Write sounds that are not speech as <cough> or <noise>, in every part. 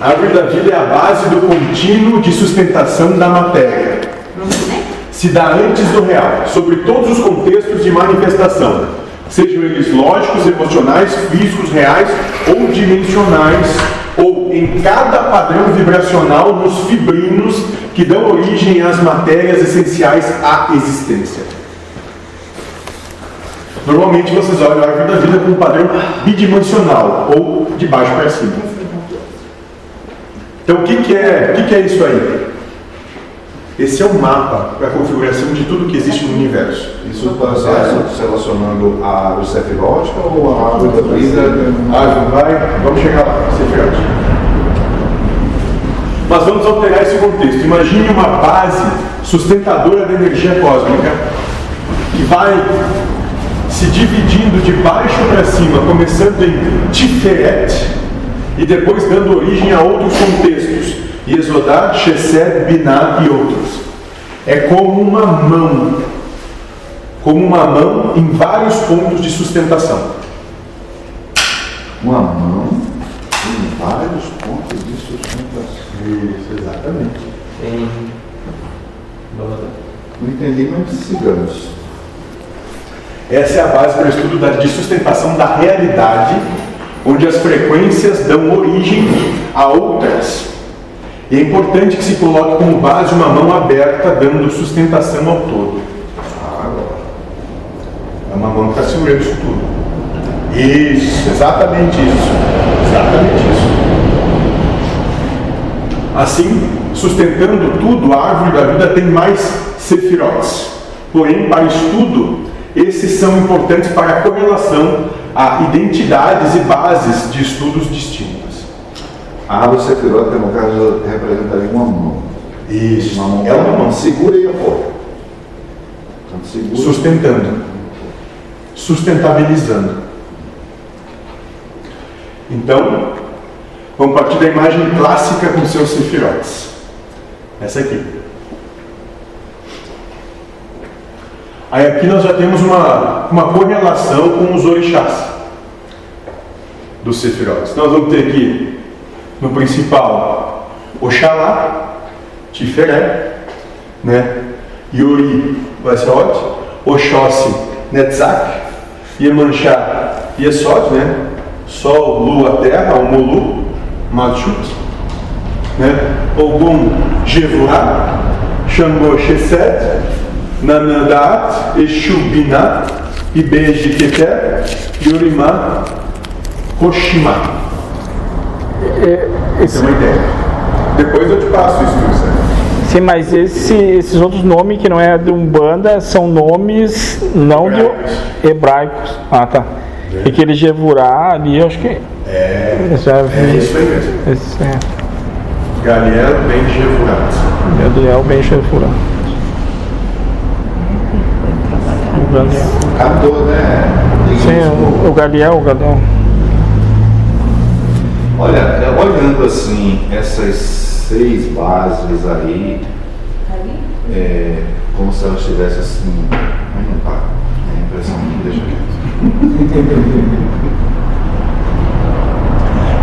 A árvore da vida é a base do contínuo de sustentação da matéria. Se dá antes do real, sobre todos os contextos de manifestação, sejam eles lógicos, emocionais, físicos, reais ou dimensionais, ou em cada padrão vibracional nos fibrinos que dão origem às matérias essenciais à existência. Normalmente vocês olham a árvore da vida com um padrão bidimensional, ou de baixo para cima. Então o que, que, é, o que, que é isso aí? Esse é o mapa para a configuração de tudo que existe no universo. Isso está se relacionando à árvore cefilótica ou à árvore da vida? Ah, vai, vamos chegar lá, cefilótica. Mas vamos alterar esse contexto. Imagine uma base sustentadora da energia cósmica que vai se dividindo de baixo para cima, começando em Tiferet e depois dando origem a outros contextos, Yesodá, Chesed, Binah e outros. É como uma mão, como uma mão em vários pontos de sustentação. Uma mão em vários pontos de sustentação. Isso, exatamente. Em. Não entendi, mas sigamos. Essa é a base para o estudo da, sustentação da realidade, onde as frequências dão origem a outras. E é importante que se coloque como base uma mão aberta, dando sustentação ao todo. É uma mão que está segurando isso tudo. Isso, exatamente isso. Exatamente isso. Assim, sustentando tudo, a árvore da vida tem mais sefirotes. Porém, para estudo, esses são importantes para a correlação a identidades e bases de estudos distintas. A árvore cefirota, no caso, representaria uma mão. Isso, Uma mão, é uma mão segura e apoia. Segura. sustentando, sustentabilizando. Então, vamos partir da imagem clássica com seus sefirotes. Essa aqui. Aí aqui nós já temos uma, uma correlação com os orixás dos sefirotes. Então nós vamos ter aqui no principal Oxalá, Tiferet, né? Yori Vassot, Oxóssi Netzach, Iemanjá Yesod, né? Sol, Lua, Terra, o Malchut, né? Ogum Jevurá, Xangô Chesed, Nanadat, Exu Binah, Ibeji Keter, Yorimá, Koshima. É, Essa é uma ideia. Depois eu te passo isso, Luciano. Sim, mas esse- esses outros nomes que não é de Umbanda são nomes não Hebraicos. de hebraicos. Ah, tá. E aquele Jevurá ali, eu acho que. É, Já é vi. isso aí mesmo. Esse é Galiel Ben Jevurat. Gabriel Ben Jevurá. O Galiel. Captou, né? Sim, o, o Galiel, o Galiel. Olha, é, olhando assim, essas seis bases aí, é, como se elas estivessem assim. Mas não tá. É a impressão que deixa quieto.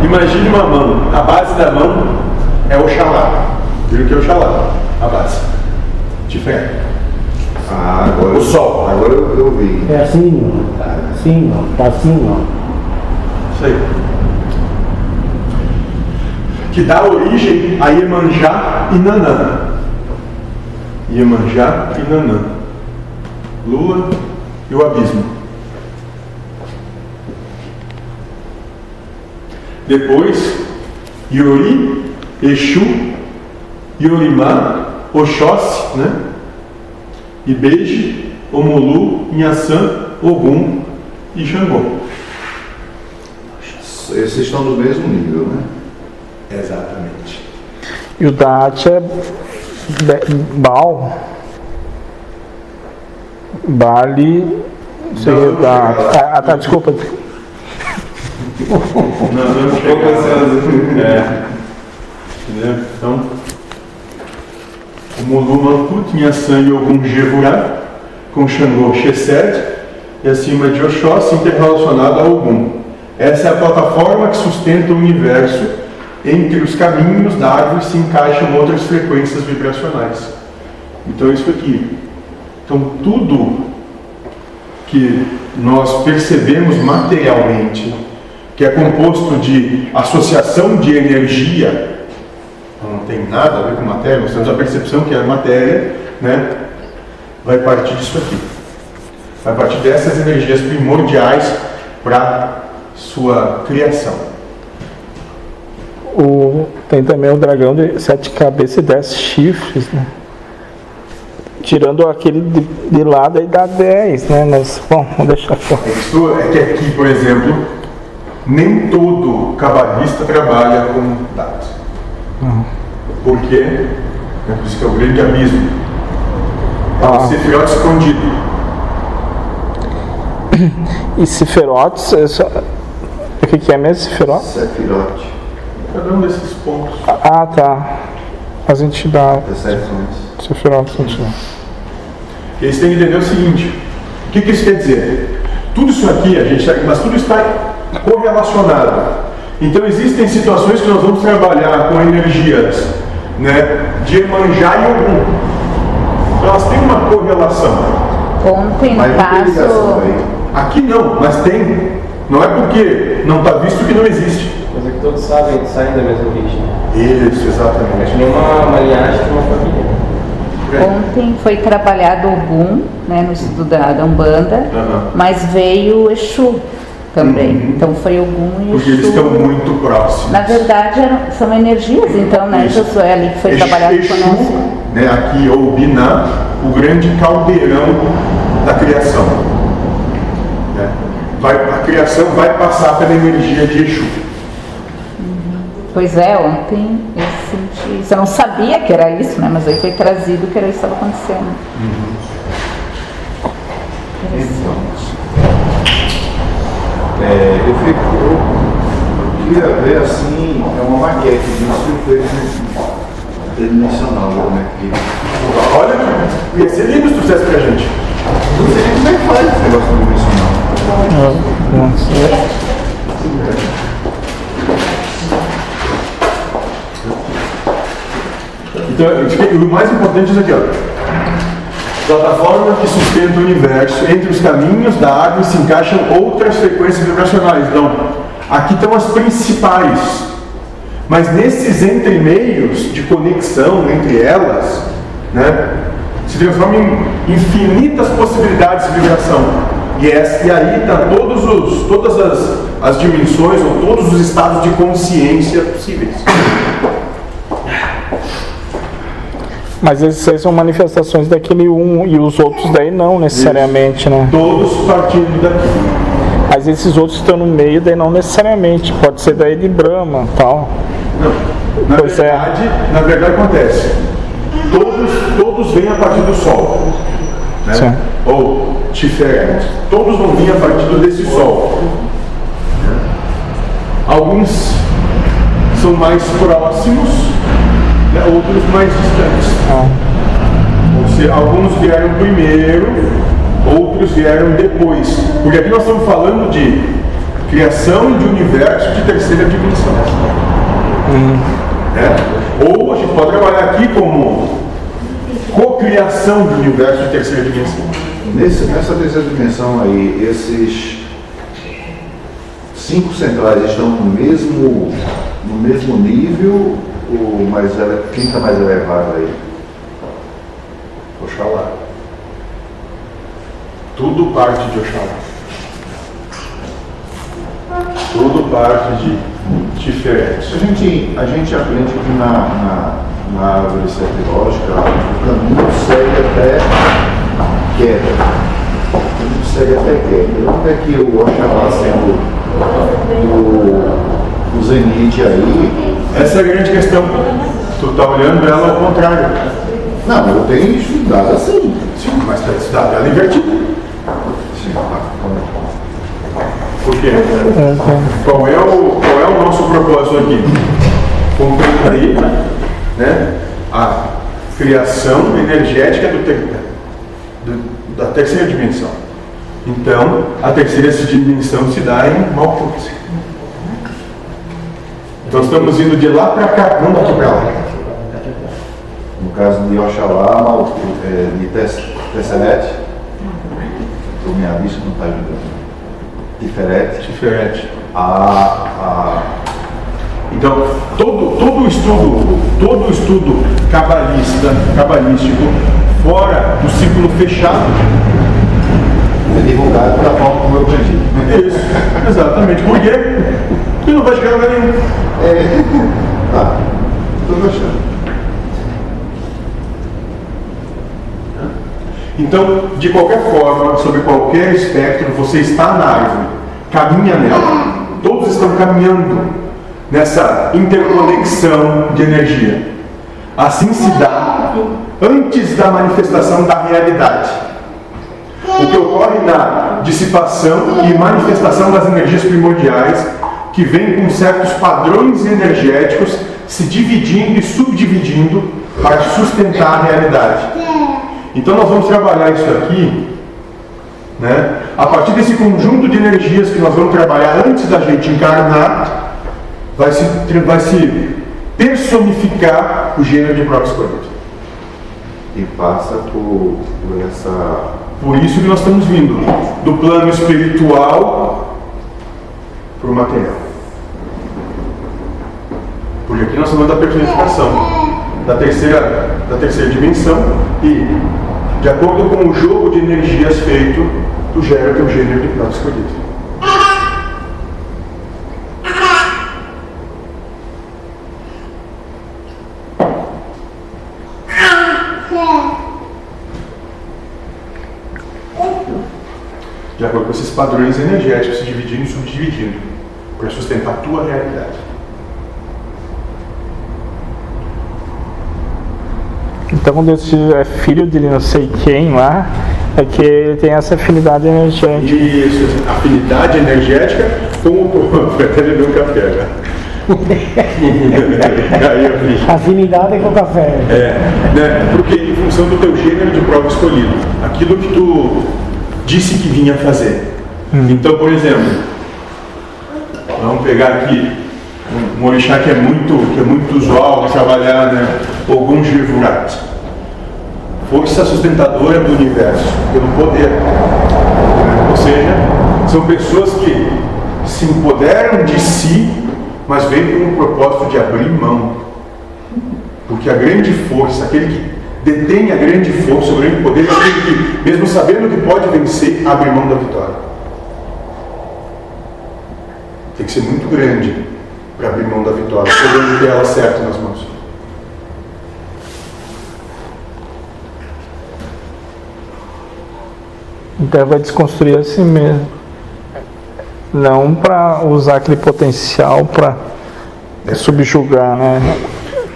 Imagine uma mão. A base da mão é Oxalá. Viram que é Oxalá? A base. Diferente. Ah, agora. O sol. Agora eu, eu vi. É assim, ó. Assim, ó. Tá assim, ó. Isso aí. Que dá origem a Iemanjá e Nanã. Iemanjá e Nanã. Lua e o abismo. Depois, Yori, Exu, Yorimá, Oxóssi, né? Ibeji, Omulu, Inhaçã, Ogum e Xangô. Esses estão no mesmo nível, né? Exatamente. E o Dat é Be- Baal. Bali. Sei Não, da. não lá. Ah, tá, desculpa. Nós vamos chegar. É. Entendeu? Então, Mulu Malkut, Inhaçã e Ogum Jevurá, com Xangô Chesed, e acima de Oxóssi, interrelacionado a Ogum. Essa é a plataforma que sustenta o universo. Entre os caminhos da árvore se encaixam outras frequências vibracionais. Então, isso aqui. Então, tudo que nós percebemos materialmente, que é composto de associação de energia, tem nada a ver com matéria, nós temos a percepção que é matéria, né? vai partir disso aqui. Vai partir dessas energias primordiais para sua criação. O, tem também o dragão de sete cabeças e dez chifres, né? Tirando aquele de, de lado aí dá 10, né? Mas, bom, vamos deixar fora. Isso é que aqui, por exemplo, nem todo cabalista trabalha com dados. Uhum. Por quê? É por isso que é o grande abismo. É Ah. um cefirot escondido. <coughs> E Seferotes, é só- o que, que é mesmo Seferotes? Sefirote, Cada um desses pontos. Ah, tá. As entidades. Seferotes, entidades. E você tem que entender o seguinte: o que, que isso quer dizer? Tudo isso aqui, a gente tá, mas tudo está correlacionado. Então existem situações que nós vamos trabalhar com energias né, de Emanjá e Ogum. Então elas têm uma correlação. Ontem, no Mas não tem ligação caso. Aqui não, mas tem. Não é porque não está visto que não existe. Mas é que todos sabem que saem da mesma origem. Isso, É exatamente. que nem uma, uma linhagem de uma família. ontem foi trabalhado o Gum, né, no estudo da, da Umbanda, Aham. mas veio o Exu também. Então foi o Gum o Porque eles estão muito próximos. Na verdade, eram, são energias, então, né, Isso. Josué, ali que foi Exu- trabalhado Exu, conosco. né, aqui, ou Biná, o grande caldeirão da criação. Né? Vai, a criação vai passar pela energia de Exu. Pois é, ontem eu senti isso. Eu não sabia que era isso, né, mas aí foi trazido que era isso que estava acontecendo. Interessante. É, eu, fico, eu queria ver assim, é uma maquete disso tridimensional, como é que. Olha, ia ser lindo se tu fizesse pra gente. Não sei nem como é que faz esse negócio tridimensional. Então, o mais importante é isso aqui, ó. Plataforma que sustenta o universo. Entre os caminhos da árvore se encaixam outras frequências vibracionais. Então, aqui estão as principais. Mas nesses entremeios de conexão entre elas, né, se transformam em infinitas possibilidades de vibração. E, essa, e aí está todas as, as dimensões ou todos os estados de consciência possíveis. Mas esses aí são manifestações daquele um e os outros daí não necessariamente, né? Todos partindo daqui. Mas esses outros estão no meio daí não necessariamente. Pode ser daí de Brahma tal. Não. Na Pois é. verdade, na verdade acontece. Todos, todos vêm a partir do Sol. Né? Sim. Ou Tiferet. Todos vão vir a partir desse Sol. Alguns são mais próximos, né? outros mais distantes. Ah, Ou seja, alguns vieram primeiro, outros vieram depois. Porque aqui nós estamos falando de criação de universo de terceira dimensão. Né? Ou a gente pode trabalhar aqui como cocriação de universo de terceira dimensão. Nesse, nessa terceira dimensão aí, esses cinco centrais estão no mesmo, no mesmo nível, ou mais quem está mais elevado aí? Oxalá. Tudo parte de Oxalá. Tudo parte de Tiferet. A gente, a gente aprende que na, na, na árvore sepilógica o caminho segue até queda. O caminho segue até queda. Onde é que o Oxalá sendo o, o aí? Essa é a grande questão. Tu está olhando ela ao contrário. Não, eu tenho estudado assim. Sim, mas está estudado ela invertida. Sim, tá. Por quê? Qual é o, qual é o nosso propósito aqui? Compreender né, a criação energética do ter- do- da terceira dimensão. Então, a terceira dimensão se dá em Malkuth. Então estamos indo de lá para cá, não daqui para lá. No caso de Oxalá, é, de Tess- Tesseret, o minha vista não está ajudando. Tiferet, Diferente. a, a Então, todo, todo estudo, todo estudo cabalista, cabalístico, fora do círculo fechado, é divulgado da forma como eu aprendi. <laughs> isso. Exatamente. Por quê? Porque não vai chegar lugar nenhum. É, <laughs> estou gostando. Então, de qualquer forma, sobre qualquer espectro, você está na árvore, caminha nela. Todos estão caminhando nessa interconexão de energia. Assim se dá antes da manifestação da realidade. O que ocorre na dissipação e manifestação das energias primordiais, que vem com certos padrões energéticos se dividindo e subdividindo para sustentar a realidade. Então nós vamos trabalhar isso aqui, né? A partir desse conjunto de energias que nós vamos trabalhar antes da gente encarnar, vai se, vai se personificar o gênero de próprio escolhido. E passa por, por essa. Por isso que nós estamos vindo do plano espiritual para o material. Porque aqui nós estamos da personificação, da terceira, da terceira dimensão e de acordo com o jogo de energias feito, tu gera o teu gênero de próprio escolhido. De acordo com esses padrões energéticos se dividindo e subdividindo para sustentar a tua realidade. Então, quando esse é filho de não sei quem lá, é que ele tem essa afinidade energética. Isso, afinidade energética com o. <laughs> Foi até beber um café <laughs> já. Vi. Afinidade com café. É, né? Porque em função do teu gênero de prova escolhido, aquilo que tu disse que vinha fazer. Então, por exemplo, vamos pegar aqui um, um orixá que é muito, que é muito usual trabalhar, né? Ogum Jivurat. Força sustentadora do universo, pelo poder. Ou seja, são pessoas que se empoderam de si, mas vêm com o propósito de abrir mão. Porque a grande força, aquele que detém a grande força, o grande poder, é aquele que, mesmo sabendo que pode vencer, abre mão da vitória. Tem que ser muito grande para abrir mão da vitória, podendo ter ela certa nas mãos. Então vai desconstruir a si mesmo. Não para usar aquele potencial para subjugar, né?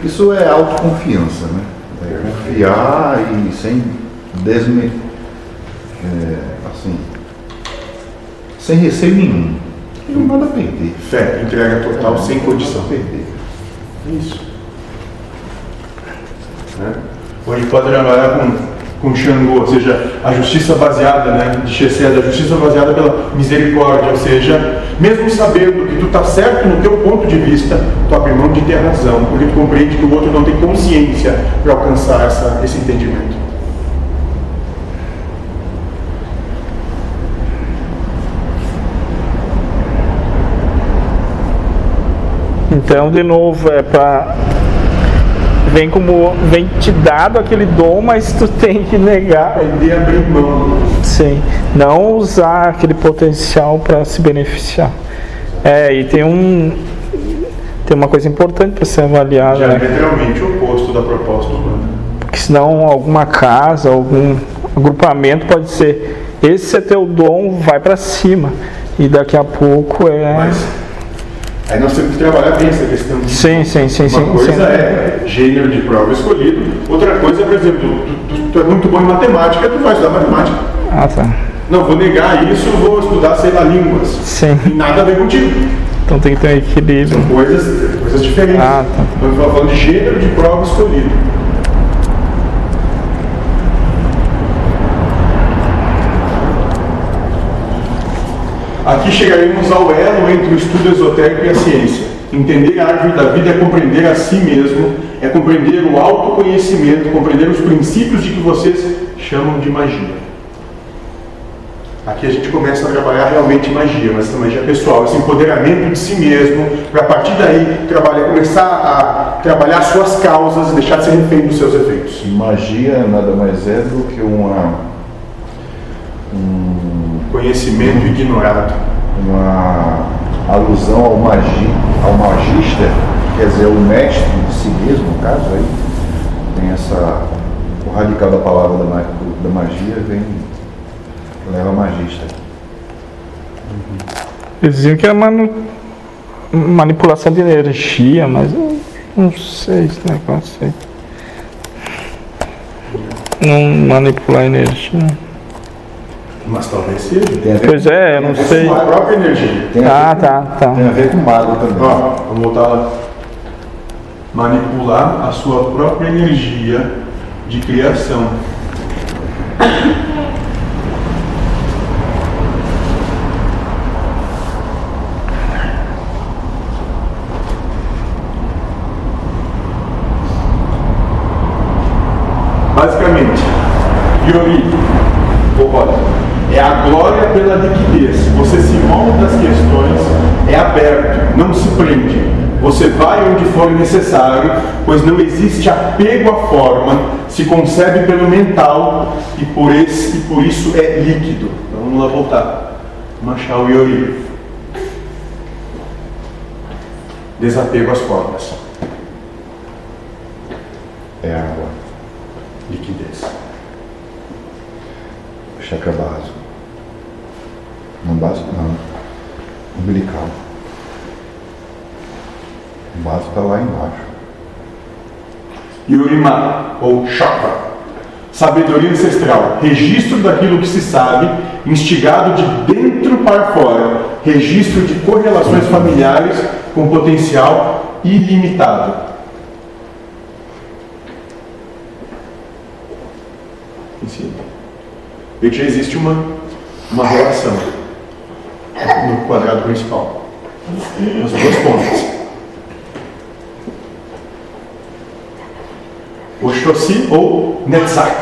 Isso é autoconfiança, né? É confiar e sem desme... é, assim, sem receio nenhum. E não nada a perder. Fé, entrega total, sem condição. perder. Isso. Né? Ou a gente pode trabalhar com, com Xangô, ou seja, a justiça baseada, né, de Chesed, a justiça baseada pela misericórdia, ou seja, mesmo sabendo que tu está certo no teu ponto de vista, tu abre mão de ter razão, porque tu compreende que o outro não tem consciência para alcançar essa, esse entendimento. Então, de novo, é para vem como vem te dado aquele dom, mas tu <laughs> tem que negar, Aprender a abrir mão. sim, não usar aquele potencial para se beneficiar. É, e tem um tem uma coisa importante para ser avaliada, né? Diametralmente o oposto da proposta humana. Porque senão alguma casa, algum agrupamento pode ser esse é teu dom, vai para cima. E daqui a pouco é. Mas aí nós temos que trabalhar bem essa questão de Sim, sim, sim, Uma sim. coisa sim. é gênero de prova escolhido, outra coisa é, por exemplo, tu, tu- tu é muito bom em matemática, tu vai estudar matemática. Ah, tá. Não, vou negar isso, vou estudar, sei lá, línguas. Sim. E nada a ver contigo. Então tem que ter um equilíbrio. Coisas, coisas diferentes. Ah, tá. Nós estamos falando de gênero de prova escolhido. Aqui chegaremos ao elo entre o estudo esotérico e a ciência. Entender a árvore da vida é compreender a si mesmo, é compreender o autoconhecimento, compreender os princípios de que vocês chamam de magia. Aqui a gente começa a trabalhar realmente magia, mas essa magia pessoal, esse empoderamento de si mesmo, para a partir daí trabalhar, começar a trabalhar suas causas e deixar de ser refém dos seus efeitos. Magia nada mais é do que uma, um, Conhecimento ignorado. uma alusão ao, magi, ao magista, quer dizer, o mestre de si mesmo, no caso aí, tem essa. O radical da palavra da, da magia vem. leva a magista. Eles diziam que era manu- manipulação de energia, mas eu não sei esse negócio aí. Não manipular energia. Mas talvez seja. Tem a ver, Pois é, eu não É sei. sua própria energia. tem a Ah, ver, tá, tá. tem a ver com mago também. Ó, vamos voltar lá. Manipular a sua própria energia de criação. Basicamente, Yori, ou olha, é a glória pela liquidez. Você se molda das questões, é aberto, não se prende. Você vai onde for necessário, pois não existe apego à forma, se concebe pelo mental e por, esse, e por isso é líquido. Então vamos lá voltar. O Yori. Desapego às formas. É água, Liquidez. chakra básico. Não básico não. Umbilical. O está lá embaixo. Yurima, ou chakra. Sabedoria ancestral, registro daquilo que se sabe, instigado de dentro para fora, registro de correlações familiares com potencial ilimitado. Que já existe uma, uma relação no quadrado principal. Nas duas pontas. Oxóssi ou Netzach.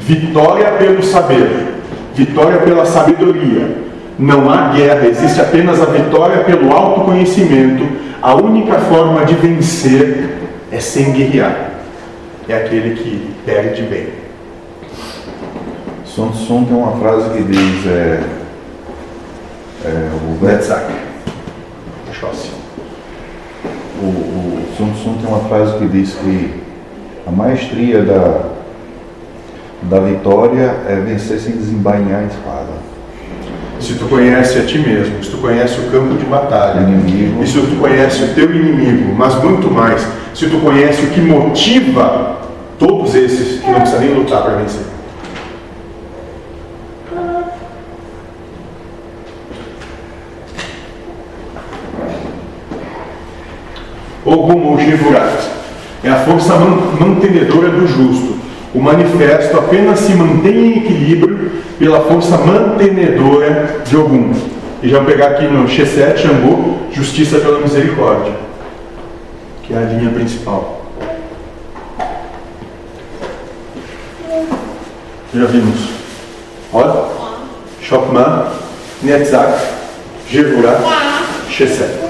Vitória pelo saber, vitória pela sabedoria. Não há guerra, existe apenas a vitória pelo autoconhecimento. A única forma de vencer é sem guerrear. É aquele que perde bem. Sun Tzu tem uma frase que diz é, é, o, Netzach. Oxóssi. o, o Sun Tzu tem uma frase que diz que a maestria da, da vitória é vencer sem desembainhar a espada. Se tu conhece a ti mesmo, se tu conhece o campo de batalha, Inimigo. e se tu conhece o teu inimigo, mas muito mais, se tu conhece o que motiva todos esses, que não precisa nem lutar para vencer. Ogum ou Shivurat é a força man- mantenedora do justo. O manifesto apenas se mantém em equilíbrio pela força mantenedora de Ogum. E já vou pegar aqui no X7 Xangô, Justiça pela Misericórdia, que é a linha principal. Já vimos. Olha. Chokman, Netzach, Jevurat, X7.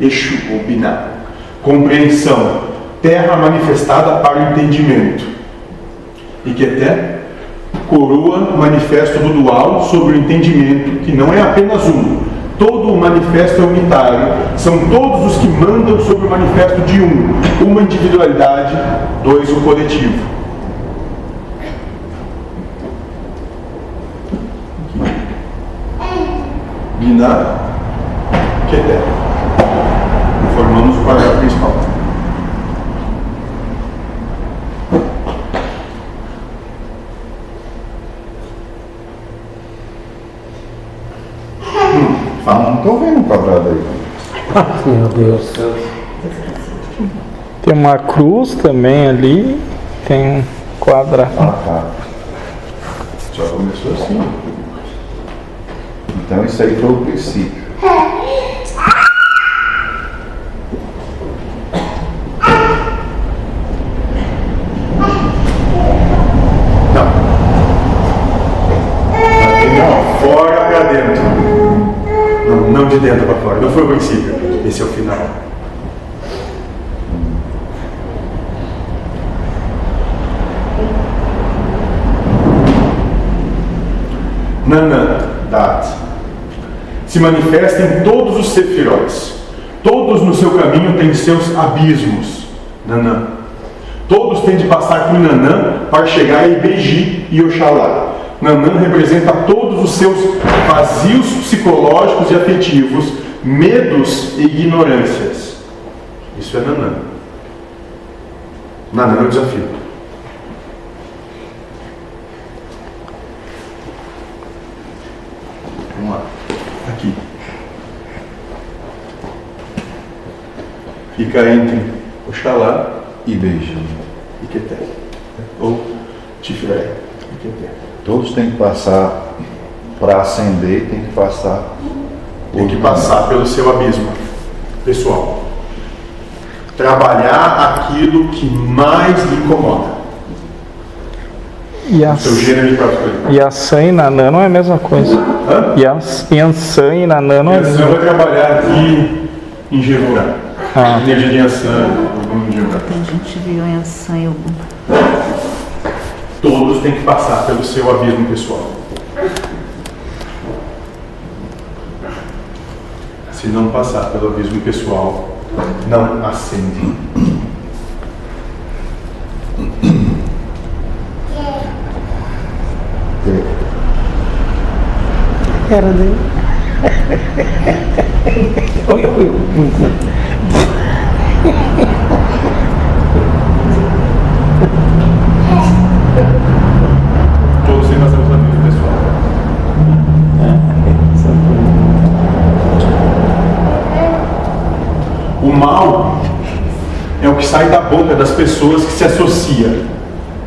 Exu ou Binah. Compreensão, terra manifestada para o entendimento. E que até coroa manifesto do dual sobre o entendimento, que não é apenas um. Todo o manifesto é unitário, são todos os que mandam sobre o manifesto de um. Uma individualidade, dois o coletivo. Binah, Keter. Formamos o quadrado principal. Ah, não estou vendo o quadrado aí. <laughs> Meu Deus. Tem uma cruz também ali. Tem um quadrado. Ah, tá. Só começou assim. Então isso aí foi o princípio. Não. Não, fora pra dentro. Não, não de dentro pra fora. Não foi o princípio. Esse é o final. Nanã, Dat, se manifesta em todos os sefirós. Todos no seu caminho têm seus abismos. Nanã. Todos têm de passar por Nanã para chegar a Ibeji e Oxalá. Nanã representa todos os seus vazios psicológicos e afetivos, medos e ignorâncias. Isso é Nanã. Nanã é o desafio. Vamos lá. Aqui. Fica entre Oxalá E beijo. e Keter. Ou Tifré e. Todos têm que passar, para ascender, tem que passar. Tem que passar pelo seu abismo pessoal. Trabalhar aquilo que mais lhe incomoda. E a, O seu gênero de coisa. e a San e Nanã não é a mesma coisa. Hã? E a Yansan e Nanã não é a Você mesma vai trabalhar aqui em Gerurá. Ah. Energia de Yansan, em Gerurá. Tem gente viu em ação e algum. Todos têm que passar pelo seu abismo pessoal. Se não passar pelo abismo pessoal, não ascende. Era dele. Oi, oi, oi. Todos têm que passar pelo abismo pessoal. O mal é o que sai da boca das pessoas que se associa.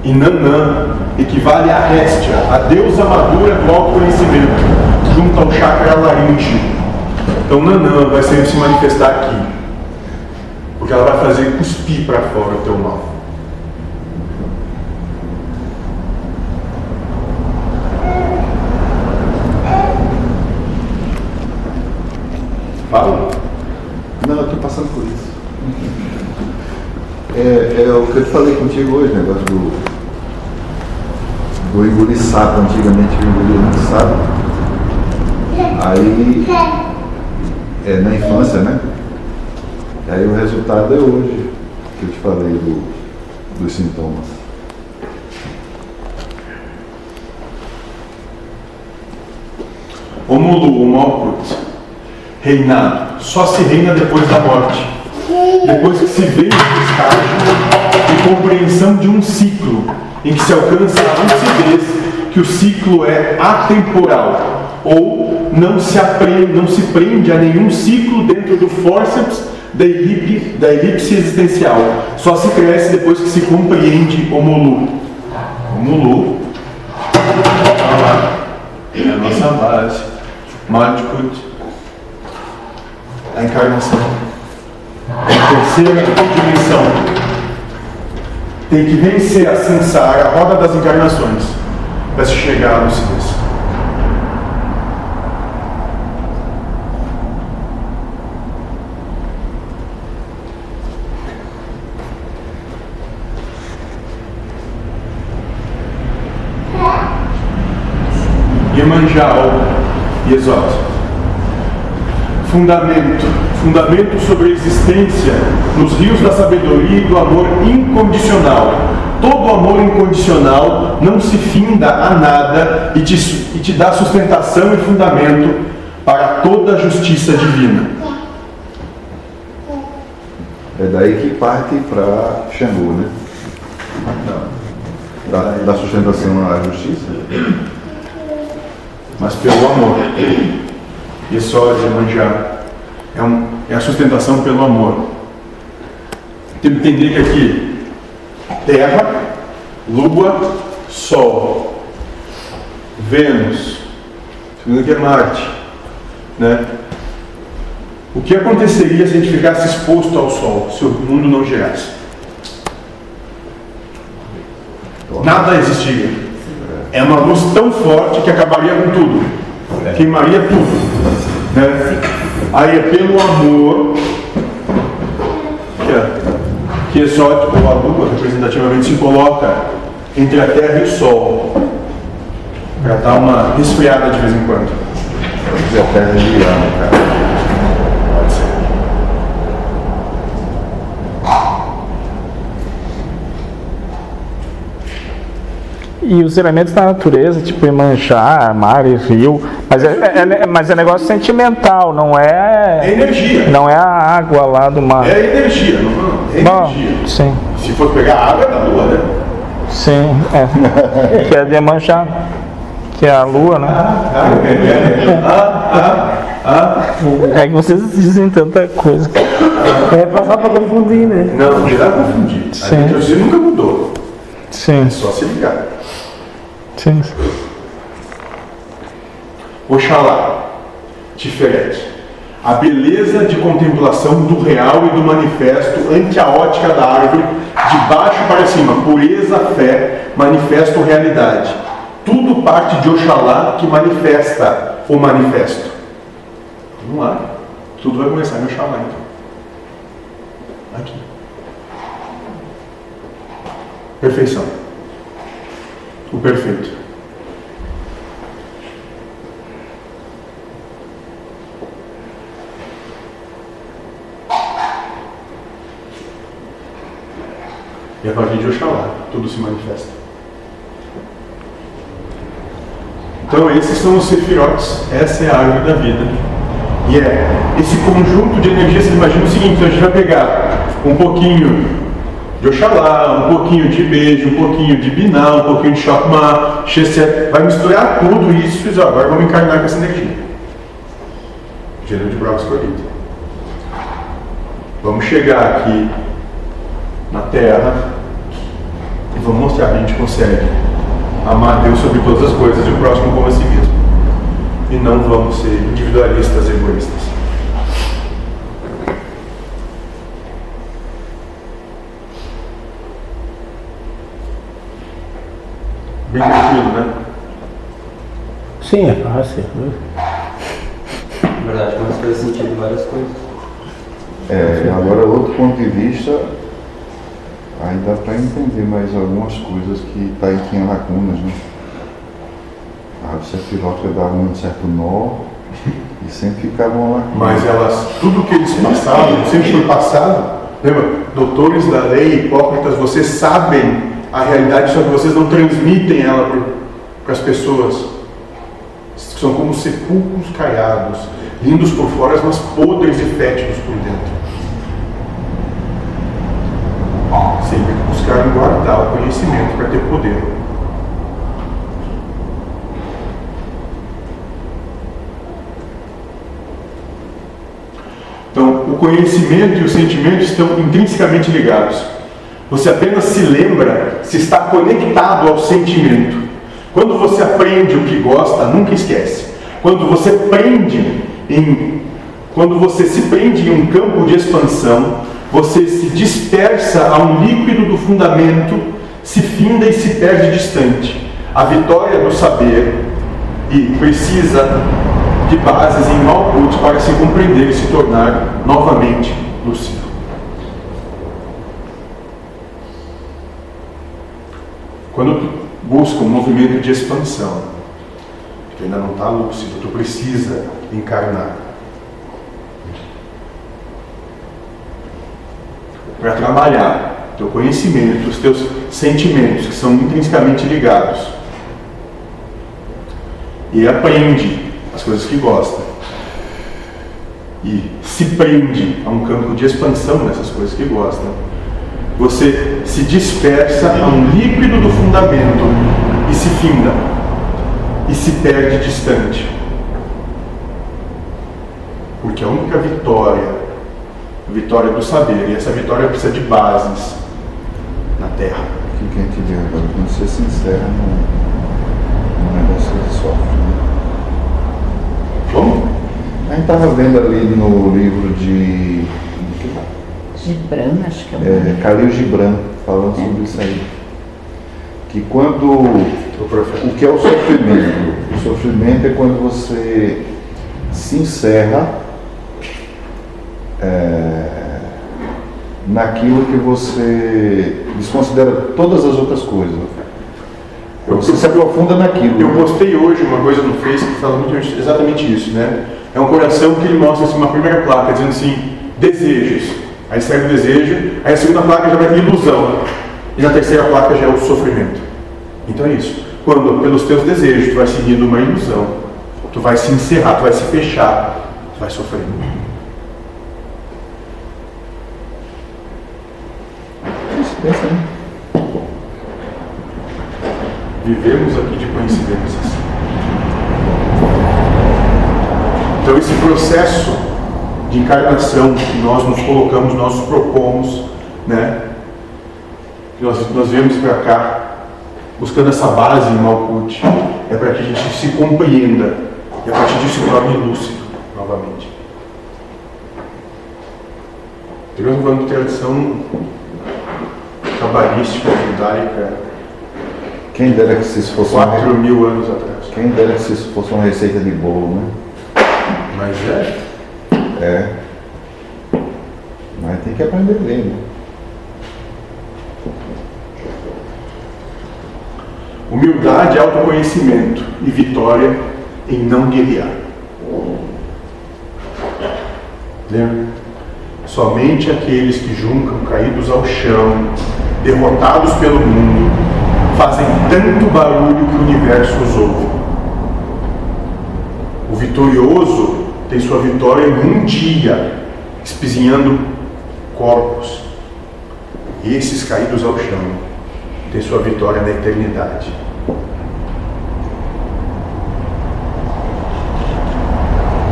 E Nanã equivale a Réstia, a deusa madura do autoconhecimento, junto ao chakra laríngeo. Então Nanã vai sempre se manifestar aqui. Porque ela vai fazer cuspir para fora o teu mal. Fala. Não, eu estou passando por isso. É, é o que eu te falei contigo hoje, negócio do, do engolir sapo. Antigamente eu engolia muito. Aí, é na infância, né? Aí o resultado é hoje, que eu te falei do, dos sintomas. O Mulu, o Malkut, reinado, só se reina depois da morte. Depois que se vê esse estágio de compreensão de um ciclo, em que se alcança a lucidez que o ciclo é atemporal, ou não se, aprende, não se prende a nenhum ciclo dentro do forceps da elipse, da elipse existencial. Só se cresce depois que se compreende o Mulu. O Mulu. É a nossa base. Malkut. A encarnação. A terceira dimensão. Tem que vencer a sensara, a roda das encarnações, para se chegar à lucidez. Iemanjá ou Yesod. Fundamento. Fundamento sobre a existência nos rios da sabedoria e do amor incondicional. Todo amor incondicional não se finda a nada e te, e te dá sustentação e fundamento para toda a justiça divina. É daí que parte para Xangô, né? Da, da sustentação à justiça. Mas pelo amor. Yesod, Iemanjá, é, um, é a sustentação pelo amor. Temos que entender que aqui, Terra, Lua, Sol, Vênus, segundo que é Marte, né? O que aconteceria se a gente ficasse exposto ao Sol, se o mundo não girasse? Nada existiria. É uma luz tão forte que acabaria com tudo. Queimaria tudo. Né? Aí é pelo amor que, é, que exótico ou a lua representativamente se coloca entre a Terra e o Sol para dar uma resfriada de vez em quando. E a terra é liana, cara. E os elementos da natureza, tipo Imanjá, mar e rio, mas é, é- é- mas é negócio sentimental, não É é, energia. não é a água lá do mar. É energia, não, não, é Bom, energia. sim, Se for pegar água, é da lua, né? sim, é. que é de Imanjá, que é a lua, né? Ah, é, é. ah, ah, ah. É que vocês dizem tanta coisa. É passar pra confundir, né? Não, não dá confundir. A Sim. energia nunca mudou. Sim, É só se ligar. Sim. Oxalá, Tiferet, a beleza de contemplação do real e do manifesto ante a ótica da árvore, de baixo para cima, pureza, fé, manifesto, realidade. Tudo parte de Oxalá que manifesta o manifesto. Vamos lá, tudo vai começar em Oxalá então. Aqui. Perfeição. O perfeito. E a partir de Oxalá, tudo se manifesta. Então, esses são os sefirotes, essa é a árvore da vida. E é esse conjunto de energias, você imagina o seguinte: então a gente vai pegar um pouquinho de Oxalá, um pouquinho de beijo, um pouquinho de Biná, um pouquinho de Chokmah, Shesed, vai misturar tudo isso e dizer, ó, agora vamos encarnar com essa energia. Gênero de Brock escolhido. Vamos chegar aqui na Terra e vamos mostrar que a gente consegue amar Deus sobre todas as coisas e o próximo como a si mesmo. E não vamos ser individualistas egoístas. Bem tranquilo, né? Sim, é fácil. né? Na verdade, mas faz sentido várias coisas. É, agora outro ponto de vista, aí dá para entender mais algumas coisas que tá aí tinha lacunas, né? A Sephiroth dava um certo nó e sempre ficava uma lacuna. Mas elas, tudo que eles passaram, sempre foi passado. Lembra? Doutores da lei, hipócritas, vocês sabem a realidade, só que vocês não transmitem ela para as pessoas. São como sepulcros caiados, lindos por fora, mas podres e fétidos por dentro. Sempre buscaram guardar o conhecimento para ter poder. Então, o conhecimento e o sentimento estão intrinsecamente ligados. Você apenas se lembra se está conectado ao sentimento. Quando você aprende o que gosta, nunca esquece. Quando você prende em quando você se prende em um campo de expansão, você se dispersa a um líquido do fundamento, se finda e se perde distante. A vitória do saber e precisa de bases em Malkuth para se compreender e se tornar novamente lúcido. Quando busca um movimento de expansão, tu ainda não está lúcido, tu precisa encarnar. Para trabalhar teu conhecimento, os teus sentimentos, que são intrinsecamente ligados. E aprende as coisas que gosta. E se prende a um campo de expansão nessas coisas que gosta. Você se dispersa a um líquido do fundamento e se finda. E se perde distante. Porque a única vitória vitória do saber. E essa vitória precisa de bases na terra. O que que a gente vê agora? Quando você se encerra no, no negócio que sofre, né? Como? A gente estava vendo ali no livro de Gibran, acho que é o é, nome. Khalil Gibran, falando sobre isso aí. Que quando. O que é o sofrimento? O sofrimento é quando você se encerra é, naquilo que você desconsidera todas as outras coisas. Você se aprofunda naquilo. Eu postei hoje uma coisa no Facebook que fala muito exatamente isso, né? É um coração que ele mostra assim, uma primeira placa dizendo assim, desejos. Aí segue o desejo, aí a segunda placa já vai ter ilusão. E na terceira placa já é o sofrimento. Então é isso. Quando pelos teus desejos tu vai seguindo uma ilusão, tu vai se encerrar, tu vai se fechar, tu vai sofrer. Pensa aí. Vivemos aqui de coincidências. Então esse processo de encarnação que nós nos colocamos, nós nos propomos, né? Que nós, nós viemos para cá buscando essa base em Malkuth, é para que a gente se compreenda e a partir disso se torne lúcido novamente. Estamos falando de tradição cabalística, judaica, Quem dera que se isso fosse uma, 4 mil anos atrás. quem dera que se isso fosse uma receita de bolo, né? Mas é. É. Mas tem que aprender a né? Humildade, autoconhecimento e vitória em não guerrear. Lembra? Somente aqueles que juncam caídos ao chão, derrotados pelo mundo, fazem tanto barulho que o universo os ouve. O vitorioso tem sua vitória num dia, espizinhando corpos. Esses caídos ao chão têm sua vitória na eternidade.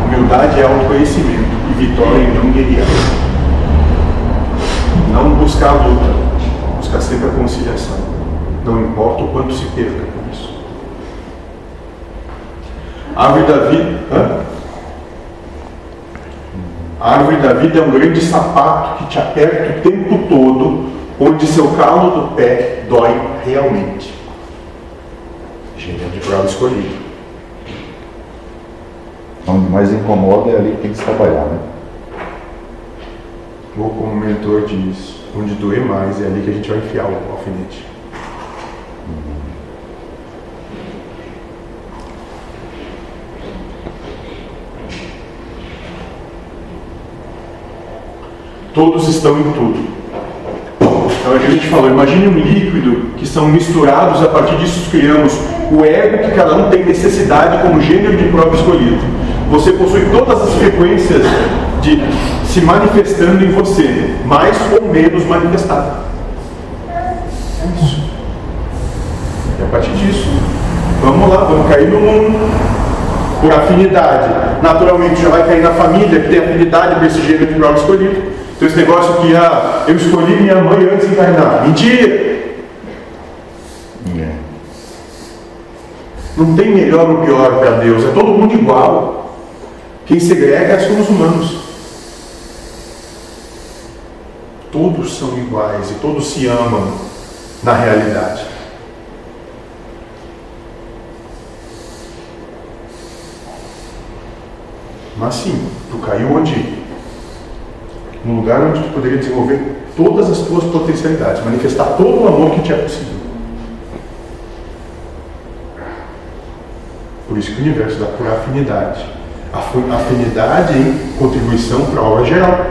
Humildade é autoconhecimento e vitória em não guerrear. Não buscar a luta, buscar sempre a conciliação. Não importa o quanto se perca com isso. Árvore da vida. Hã? A árvore da vida é um grande sapato que te aperta o tempo todo, onde seu calo do pé dói realmente. Gênero de prova escolhido. Onde mais incomoda é ali que tem que se trabalhar, né? Ou como o mentor diz, onde doer mais é ali que a gente vai enfiar o alfinete. Todos estão em tudo. Então é o que a gente falou, imagine um líquido que são misturados, a partir disso criamos o ego que cada um tem necessidade como gênero de prova escolhido. Você possui todas as frequências de se manifestando em você, mais ou menos manifestado. É isso. E a partir disso, vamos lá, vamos cair no mundo por afinidade. Naturalmente já vai cair na família que tem afinidade para esse gênero de prova escolhido. Então esse negócio que ah, eu escolhi minha mãe antes de encarnar. Mentira! É. Não tem melhor ou pior para Deus, é todo mundo igual. Quem segrega são os humanos. Todos são iguais e todos se amam na realidade. Mas sim, tu caiu onde? Num lugar onde tu poderia desenvolver todas as tuas potencialidades, manifestar todo o amor que te é possível. Por isso que o universo dá por afinidade. Afinidade em contribuição para a obra geral.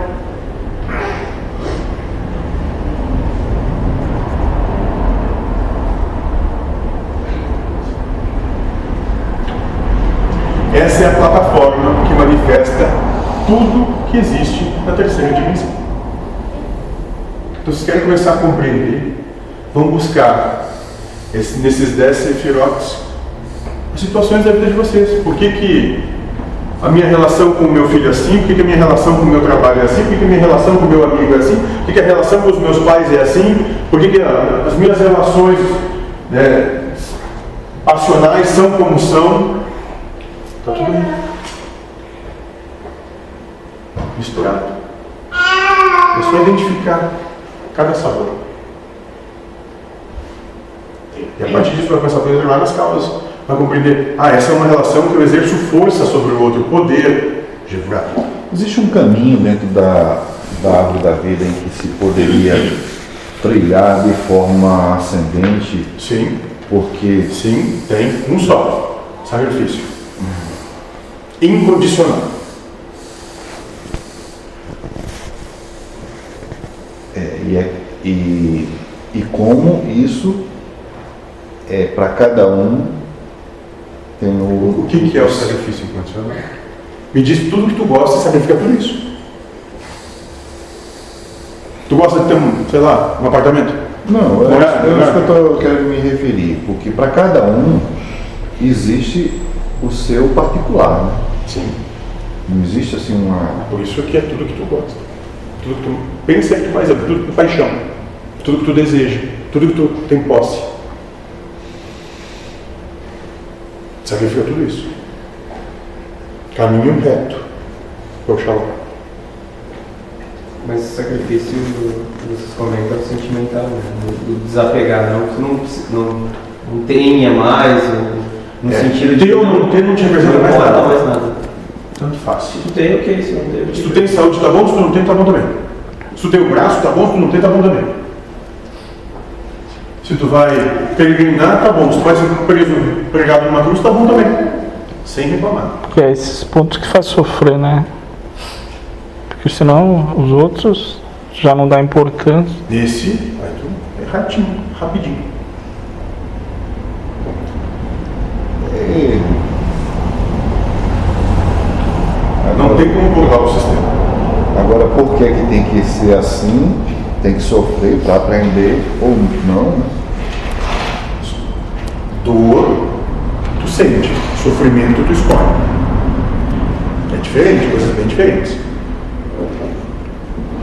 Essa é a plataforma que manifesta tudo que existe na terceira dimensão. Então, se querem começar a compreender, vão buscar esse- nesses dez sefirotes as situações da vida de vocês. Por que que a minha relação com o meu filho é assim, por que, que a minha relação com o meu trabalho é assim, por que, que a minha relação com o meu amigo é assim, por que, que a relação com os meus pais é assim, por que, que as minhas relações né, passionais são como são. Está tudo aí. Misturado. É só identificar cada sabor. E a partir disso vai começar a penetrar nas causas. Vai compreender, ah, essa é uma relação que eu exerço força sobre o outro, poder. Gevurah. Existe um caminho dentro da, da árvore da vida em que se poderia trilhar de forma ascendente, Sim, porque sim, tem um só. Sacrifício. Incondicional. E, é- e, e como isso é para cada um tem o, O que, que é o sacrifício incondicional? Me diz tudo que tu gosta e sacrifica por isso. Tu gosta de ter um, sei lá, um apartamento? Não, é, é isso morar. que eu tô, quero me referir, porque para cada um existe o seu particular, né? Sim. Não existe assim uma. Por isso que é tudo que tu gosta. Tudo que tu pensa que tu mais ama, tudo com paixão. Tudo que tu deseja, tudo que tu tem posse. Sacrifica tudo isso. Caminho reto. Oxalá. Mas esse sacrifício, vocês comentam, é o sentimental, né? Do, desapegar, não que não, não, não tenha mais, no É, sentido de. ter ou não ter não te representa mais mais nada. Tanto faz. Se tu tem, ok, se não tem, Se tu tem saúde, tá bom. Se tu não tem, tá bom também. Se tu tem o braço, tá bom. Se tu não tem, tá bom também. Se tu vai peregrinar, tá bom. Se tu vai ser preso, pregado numa cruz, tá bom também. Sem reclamar. Que é esses pontos que faz sofrer, né? Porque senão os outros já não dá importância. Nesse, vai tu é ratinho, rapidinho. É, Não burlar o sistema. Agora, por que, que tem que ser assim? Tem que sofrer para aprender ou não? né? Dor, tu sente. Sofrimento, tu escolhe. É diferente, coisas bem diferentes.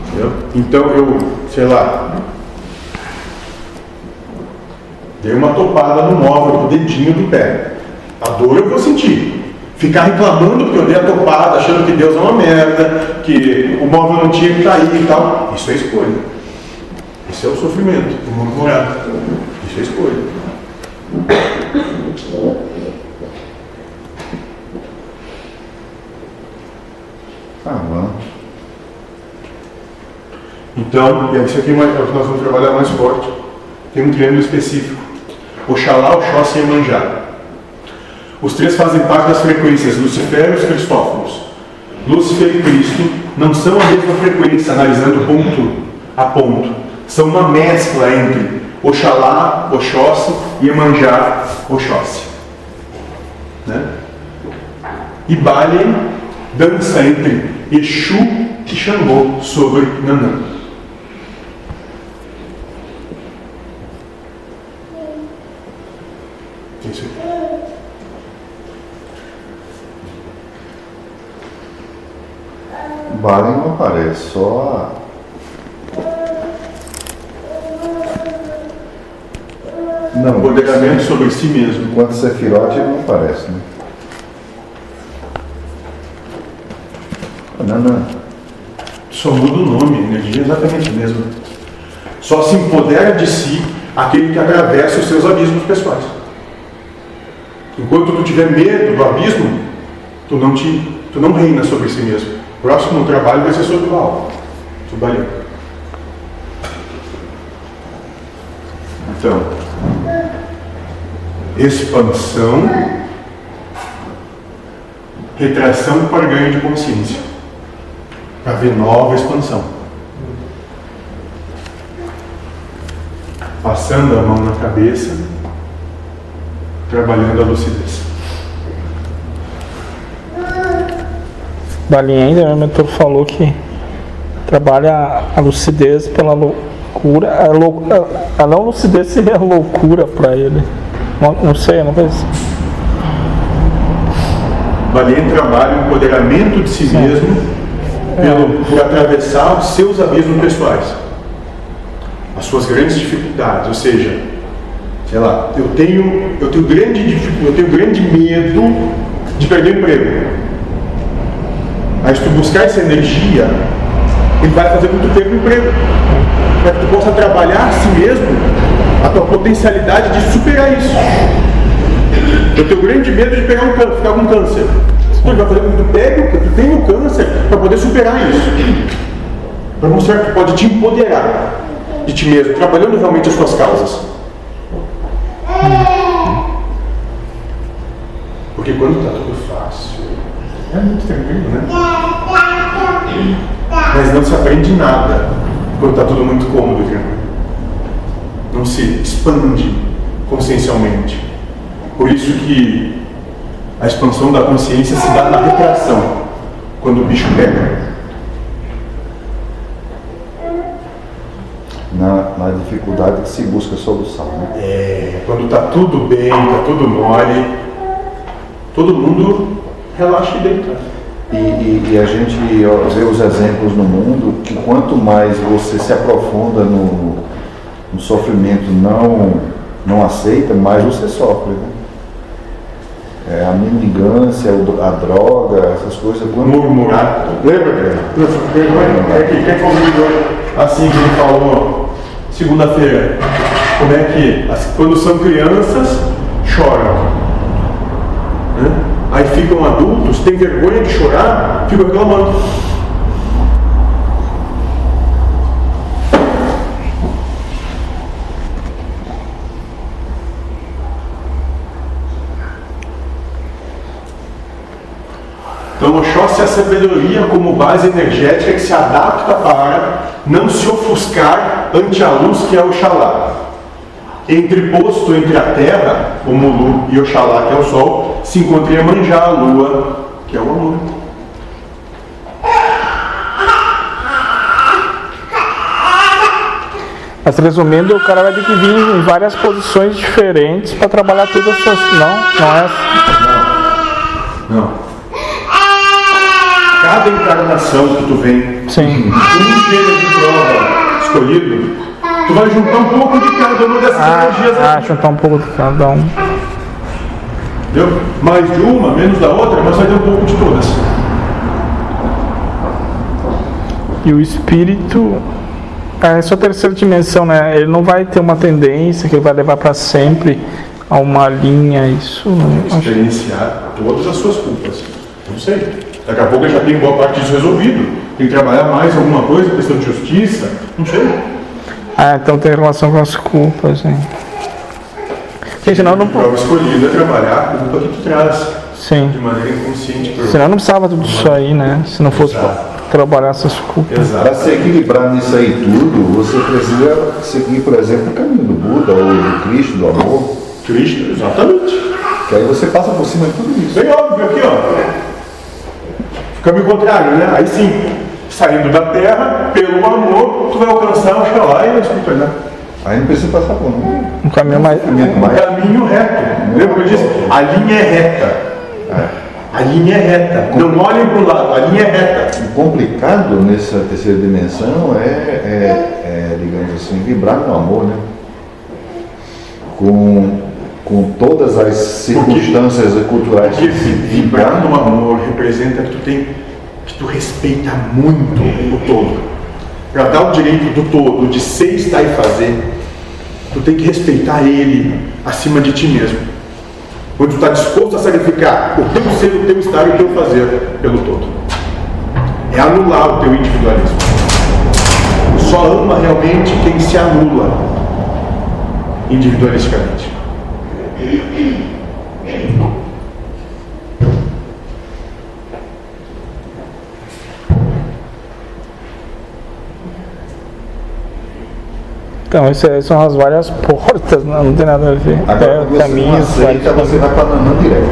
Entendeu? Então eu, sei lá, dei uma topada no móvel com o dedinho do pé. A dor eu vou sentir. Ficar reclamando porque eu dei a topada, achando que Deus é uma merda, que o móvel não tinha que cair e tal. Isso é escolha. Isso é o sofrimento, o murmurar. Isso é escolha. Ah, vamos. Então, e aí isso aqui é uma- é o que nós vamos trabalhar mais forte. Tem um triângulo específico. Oxalá, Oxóssi e Emanjá. Os três fazem parte das frequências Lucifer e os Cristóforos. Lúcifer e Cristo não são a mesma frequência, analisando ponto a ponto. São uma mescla entre Oxalá, Oxóssi e Emanjá, Oxóssi. Né? E Balen dança entre Exu e Xangô sobre Nanã. Isso aí. Balen não aparece, só a. Não, Empoderamento sobre si mesmo. enquanto Sefirote não aparece, né? Não, não. Só muda o nome, a energia é exatamente a mesma. Só se empodera de si aquele que atravessa os seus abismos pessoais. Enquanto tu tiver medo do abismo, tu não, te, tu não reina sobre si mesmo. Próximo trabalho vai ser sobre o alvo. Tubarão. Então, expansão, retração para ganho de consciência para ver nova expansão. Passando a mão na cabeça, trabalhando a lucidez. Balinha ainda, meu mentor falou que trabalha a lucidez pela loucura. A, lou, a, a não lucidez seria loucura para ele. Não, não sei, não sei. se- valiente trabalho, o empoderamento de si mesmo pelo, por atravessar os seus abismos pessoais, as suas grandes dificuldades, ou seja, sei lá, eu tenho, eu tenho grande dificuldade, eu tenho grande medo de perder o emprego. Mas tu buscar essa energia, ele vai fazer com que tu perca o emprego. Para que tu possa trabalhar a si mesmo, a tua potencialidade de superar isso. Eu tenho grande medo de pegar um câncer, ficar com câncer. Então ele vai fazer com que tu pegue, que tu tenha o câncer para poder superar isso. Para mostrar que tu pode te empoderar de ti mesmo, trabalhando realmente as tuas causas. Porque quando está tudo fácil, é muito tranquilo, né? Mas não se aprende nada quando está tudo muito cômodo e tranquilo. Não se expande consciencialmente. Por isso que a expansão da consciência se dá na retração, quando o bicho pega. Na, na dificuldade que se busca solução. Né? É, quando está tudo bem, está tudo mole, todo mundo relaxa e deita. E, e, e a gente vê os exemplos no mundo que quanto mais você se aprofunda no, no sofrimento não, não aceita, mais você sofre. Né? É, a mendigância, a droga, essas coisas. Quando... Murmurar. Lembra? É que quem comigo assim que ele falou segunda-feira. Como é que quando são crianças choram. Aí ficam adultos, têm vergonha de chorar, ficam reclamando. Então, Oxóssi é a sabedoria como base energética que se adapta para não se ofuscar ante a luz que é Oxalá. Entreposto entre a terra, o Mulu, e Oxalá, que é o sol, se encontra Iemanjá, a lua, que é o amor. Mas resumindo, o cara vai ter que vir em várias posições diferentes para trabalhar todas essas. Não, não é assim. Não. Cada encarnação que tu vem, Sim. um gênero de prova escolhido, tu vai juntar um pouco de cada uma dessas energias Ah, ah, aqui. juntar um pouco de cada um. Entendeu? Mais de uma, menos da outra, mas vai ter um pouco de todas. E o espírito é a sua terceira dimensão, né? Ele não vai ter uma tendência que ele vai levar para sempre a uma linha, isso. não- acho- experienciar todas as suas culpas. Não sei. Daqui a pouco ele já tem boa parte disso resolvido. Tem que trabalhar mais alguma coisa, questão de justiça. Não sei. Ah, então tem relação com as culpas, hein? Gente, senão não. A prova escolhida é trabalhar a culpa que tu traz. Sim. De maneira inconsciente. Por... Senão não precisava tudo isso aí, né? Se não fosse trabalhar essas culpas. Exato. Para se equilibrar nisso aí tudo, você precisa seguir, por exemplo, o caminho do Buda ou do Cristo, do amor, Cristo, exatamente. que aí você passa por cima de tudo isso. Bem óbvio aqui, ó. Caminho contrário, né? Aí sim, saindo da terra, pelo amor, tu vai alcançar o Xalá e a espiritualidade. Aí não precisa passar por nada. Um caminho mais. Caminho Um mais. caminho reto. Lembra que eu disse? A linha é reta. A linha é reta. Não olhem para o lado, a linha é reta. O complicado nessa terceira dimensão é, é, é, digamos assim, vibrar no amor, né? Com, com todas as circunstâncias culturais. Porque se vibrar no amor representa que tu tem, que tu respeita muito o todo. Para dar o direito do todo, de ser, estar e fazer, tu tem que respeitar ele acima de ti mesmo. Quando tu está disposto a sacrificar o teu ser, o teu estar e o teu fazer pelo todo. É anular o teu individualismo. Só ama realmente quem se anula individualisticamente. Então, essas são as várias portas, não, não tem nada a ver. Agora, É, não caminhos, aceita, vários você vai para Nanã direto.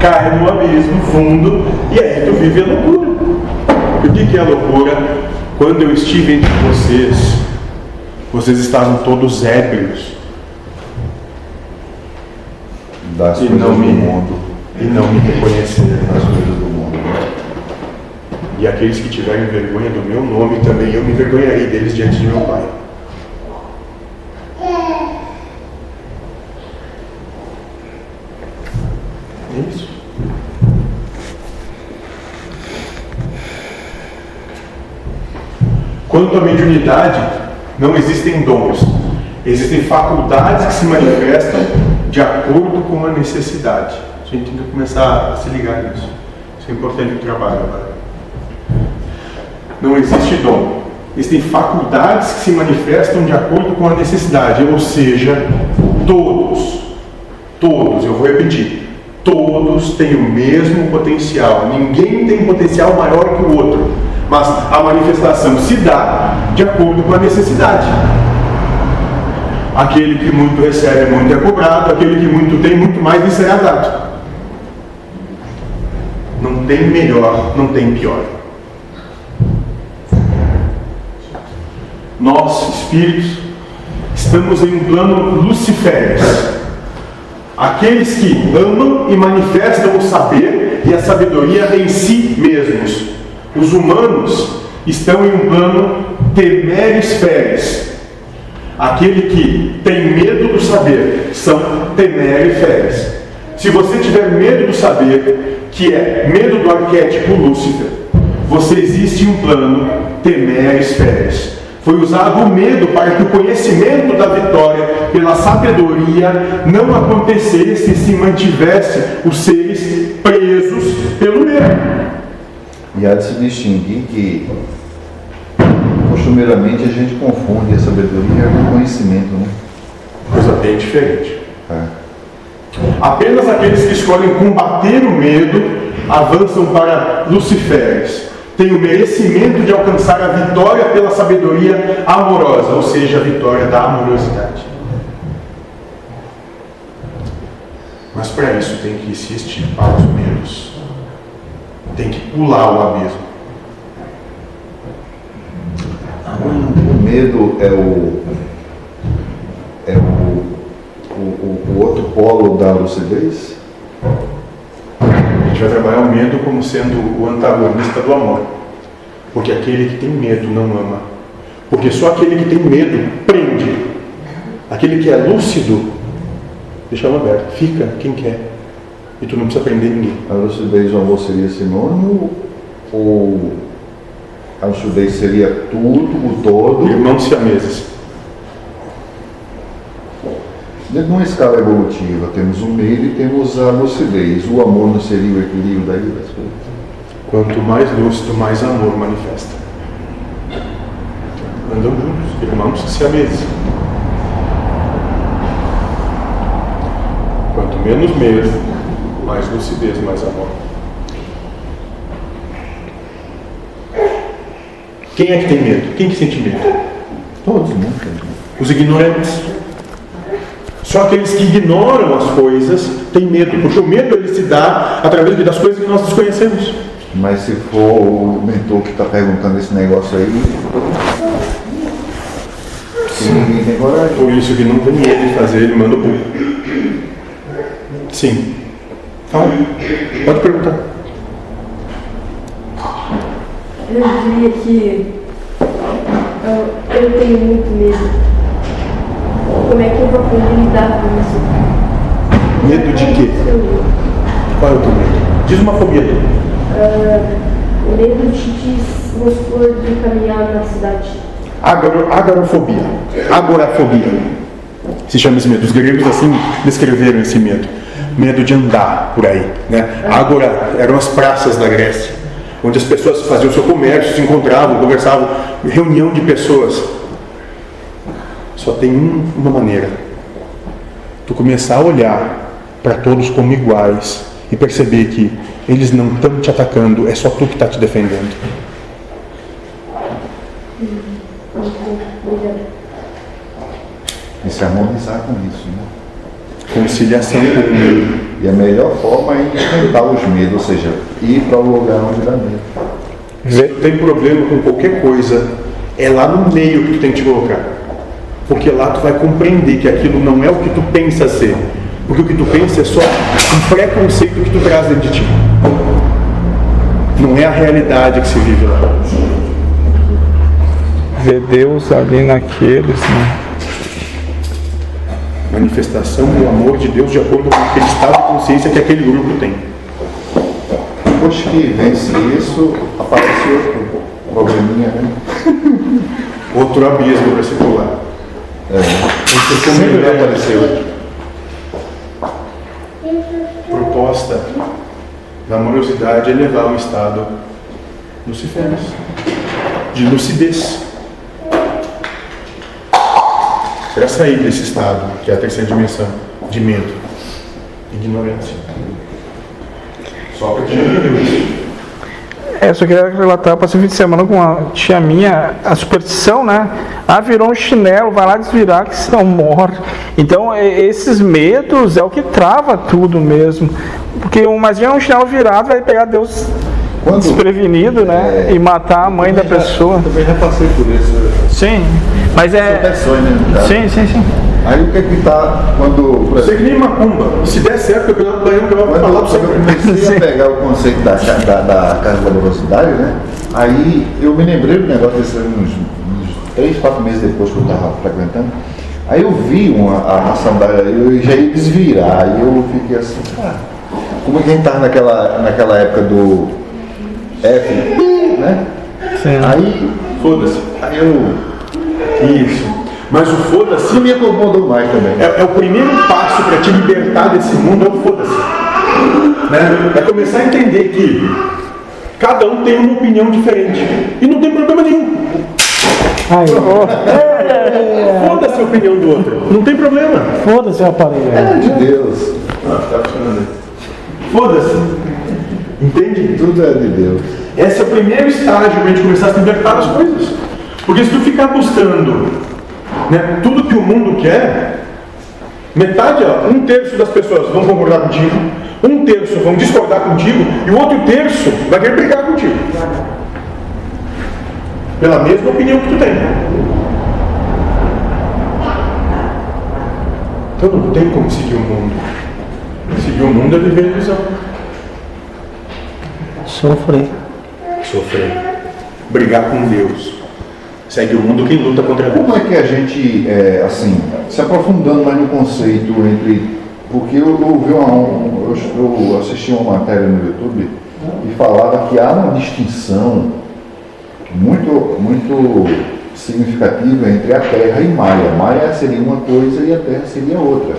cai no abismo fundo e aí tu vive a loucura. E o que que é a loucura? Quando eu estive entre vocês, vocês estavam todos ébrios Das E coisas não do me- mundo. e não me reconhecer nas coisas do mundo. E aqueles que tiverem vergonha do meu nome, também eu me vergonharei deles diante de meu Pai. É isso. Quanto à mediunidade, não existem dons. Existem faculdades que se manifestam de acordo com a necessidade. A gente tem que começar a se ligar nisso. Isso é importante no trabalho agora. Não existe dom. Existem faculdades que se manifestam de acordo com a necessidade, ou seja, todos, todos, eu vou repetir, todos têm o mesmo potencial. Ninguém tem potencial maior que o outro, mas a manifestação se dá de acordo com a necessidade. Aquele que muito recebe, muito é cobrado, aquele que muito tem, muito mais lhe será dado. Não tem melhor, não tem pior. Nós, espíritos, estamos em um plano luciférico. Aqueles que amam e manifestam o saber e a sabedoria em si mesmos. Os humanos estão em um plano temeres feres. Aquele que tem medo do saber são temeres feres. Se você tiver medo do saber, que é medo do arquétipo Lúcifer, você existe em um plano temeres feres. Foi usado o medo para que o conhecimento da vitória pela sabedoria não acontecesse e se mantivesse os seres presos pelo medo. E há de se distinguir que costumeiramente a gente confunde a sabedoria com o conhecimento, né? Coisa bem diferente. É. Apenas aqueles que escolhem combater o medo avançam para Luciferes. Têm o merecimento de alcançar a vitória pela sabedoria amorosa, ou seja, a vitória da amorosidade. Mas para isso tem que se extirpar os medos. Tem que pular o abismo. O medo é o é o, o, o outro polo da lucidez? Gente vai trabalhar o medo como sendo o antagonista do amor. Porque aquele que tem medo não ama. Porque só aquele que tem medo prende. Aquele que é lúcido, deixa ela aberto. Fica quem quer. E tu não precisa prender ninguém. A lucidez do amor seria sinônimo ou a lucidez seria tudo, o todo? Irmãos siameses. Dentro de uma escala evolutiva, temos o medo e temos a lucidez. O amor não seria o equilíbrio daí das coisas? Quanto mais lúcido, mais amor manifesta. Andam juntos, irmãos siameses. Quanto menos medo, mais lucidez, mais amor. Quem é que tem medo? Quem que sente medo? Todos, né? Os ignorantes. Só aqueles que ignoram as coisas têm medo, porque o medo ele se dá através das coisas que nós desconhecemos. Mas se for o mentor que está perguntando esse negócio aí, ninguém tem coragem. Por isso que não tem medo de fazer, ele manda o pulo. Sim. Fala. Pode perguntar. Eu diria que eu, eu tenho muito medo. Como é que eu vou lidar com isso? Medo de quê? Qual é o teu medo? Diz uma fobia ah, medo de, de, vamos supor, de caminhar na cidade. Agor, agorafobia. Agorafobia. Se chama esse medo. Os gregos assim descreveram esse medo. Medo de andar por aí. Né? Agora eram as praças da Grécia, onde as pessoas faziam seu comércio, se encontravam, conversavam, reunião de pessoas. Só tem um- uma maneira. Tu começar a olhar para todos como iguais e perceber que eles não estão te atacando, é só tu que está te defendendo. E se harmonizar com isso, né? Conciliação com o medo. E a melhor forma é enfrentar os medos, ou seja, ir para o lugar onde dá medo. Se tu tem problema com qualquer coisa, é lá no meio que tu tem que te colocar. Porque lá tu vai compreender que aquilo não é o que tu pensa ser. Porque o que tu pensa é só um preconceito que tu traz dentro de ti. Não é a realidade que se vive lá. Ver Deus ali naqueles, né? Manifestação do amor de Deus de acordo com aquele estado de consciência que aquele grupo tem. Depois que vence isso, aparece outro probleminha, né? Outro abismo para se pular. É, Porque sempre vai aparecer outro. Proposta da amorosidade é levar ao estado luciferes, de lucidez. Para sair desse estado, que é a terceira dimensão, de medo, ignorância. Só para te Deus. É, eu só queria relatar, passei o fim de semana com uma tia minha, a superstição, né? Ah, virou um chinelo, vai lá desvirar que senão morre. Então, esses medos é o que trava tudo mesmo. Porque imagina um chinelo virado, vai pegar Deus Quando- desprevenido, né? É. E matar a mãe da já- pessoa. Também já passei por isso. Sim, mas é. Né? Sim, sim, sim. Aí o que é que tá quando. Por exemplo, que nem macumba. Se der certo, o campeonato baiano que eu vou falar para você. eu comecei a pegar o conceito da, da, da casa da velocidade, né? Aí eu me lembrei do negócio desse uns, uns três, quatro meses depois que eu estava frequentando. Aí eu vi uma, a, a sandália, eu já ia desvirar, aí eu fiquei assim, cara, como é que a gente estava naquela, naquela época do F, né? Sim. Aí, Foda-se. aí eu. Isso. Mas o foda-se me incomodou mais também. é, é o primeiro passo para te libertar desse mundo, é o foda-se. Né? É começar a entender que cada um tem uma opinião diferente. E não tem problema nenhum. Aí, Foda-se a opinião do outro. Não tem problema. foda-se o aparelho. É de Deus. tá funcionando aí. Foda-se. Entende? Tudo é de Deus. Esse é o primeiro estágio para a gente começar a se libertar das coisas. Porque se tu ficar buscando né, tudo que o mundo quer, metade, ó, um terço das pessoas vão concordar contigo, um terço vão discordar contigo e o outro terço vai querer brigar contigo. Pela mesma opinião que tu tem. Então não tem como seguir o mundo. Seguir o mundo é viver ilusão. Sofrer. sofrer, brigar com Deus. Segue o mundo quem luta contra Deus. Como é que a gente, é, assim, se aprofundando mais no conceito entre. Porque eu ouvi uma, um, eu, eu assisti uma matéria no YouTube e falava que há uma distinção muito, muito significativa entre a Terra e Maia. Maia seria uma coisa e a Terra seria outra.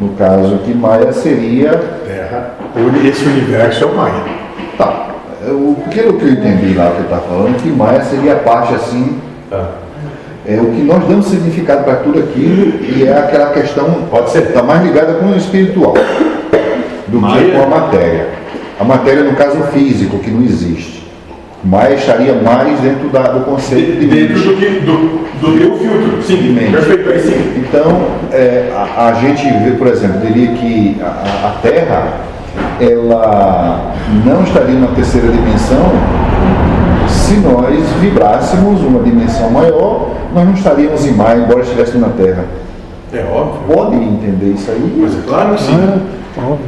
No caso que Maia seria. Terra, esse universo é o Maia. Tá. O, que eu entendi lá que ele está falando, que Maia seria a parte assim é o que nós damos significado para tudo aquilo e é aquela questão, pode ser, está mais ligada com o espiritual do Maia? que com a matéria. A matéria, no caso físico, que não existe. Maia estaria mais dentro da- do conceito de Dentro mente. do, que- do, do teu filtro. Sim, De mente. perfeito, aí sim. Então, é, a, a gente vê, por exemplo, diria que a- a Terra, ela não estaria na terceira dimensão se nós vibrássemos uma dimensão maior, nós não estaríamos em Maia, embora estivéssemos na Terra. É óbvio. Pode entender isso aí? Mas é claro que sim.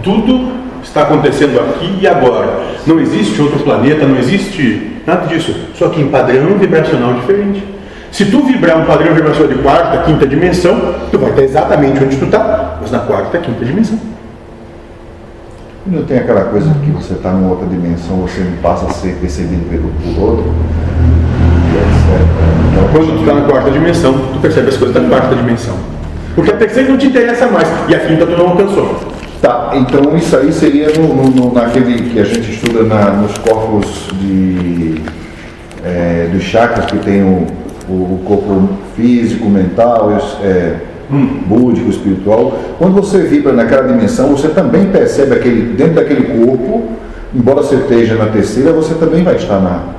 Tudo está acontecendo aqui e agora. Não existe outro planeta, não existe nada disso. Só que em padrão vibracional diferente. Se tu vibrar um padrão vibracional de quarta, quinta dimensão, tu vai estar exatamente onde tu está, mas na quarta, quinta dimensão. Não tem aquela coisa que você está numa outra dimensão, você passa a ser percebido pelo, por outro. E etc. Então, Quando tu está na quarta dimensão, tu percebe as coisas da quarta dimensão. Porque a terceira não te interessa mais e a quinta tu não alcançou. Tá, então isso aí seria no, no- naquele que a gente estuda na- nos corpos de, é, dos chakras, que tem o, o- corpo físico, mental, é, búdico, espiritual. Quando você vibra naquela dimensão, você também percebe aquele, dentro daquele corpo, embora você esteja na terceira, você também vai estar na.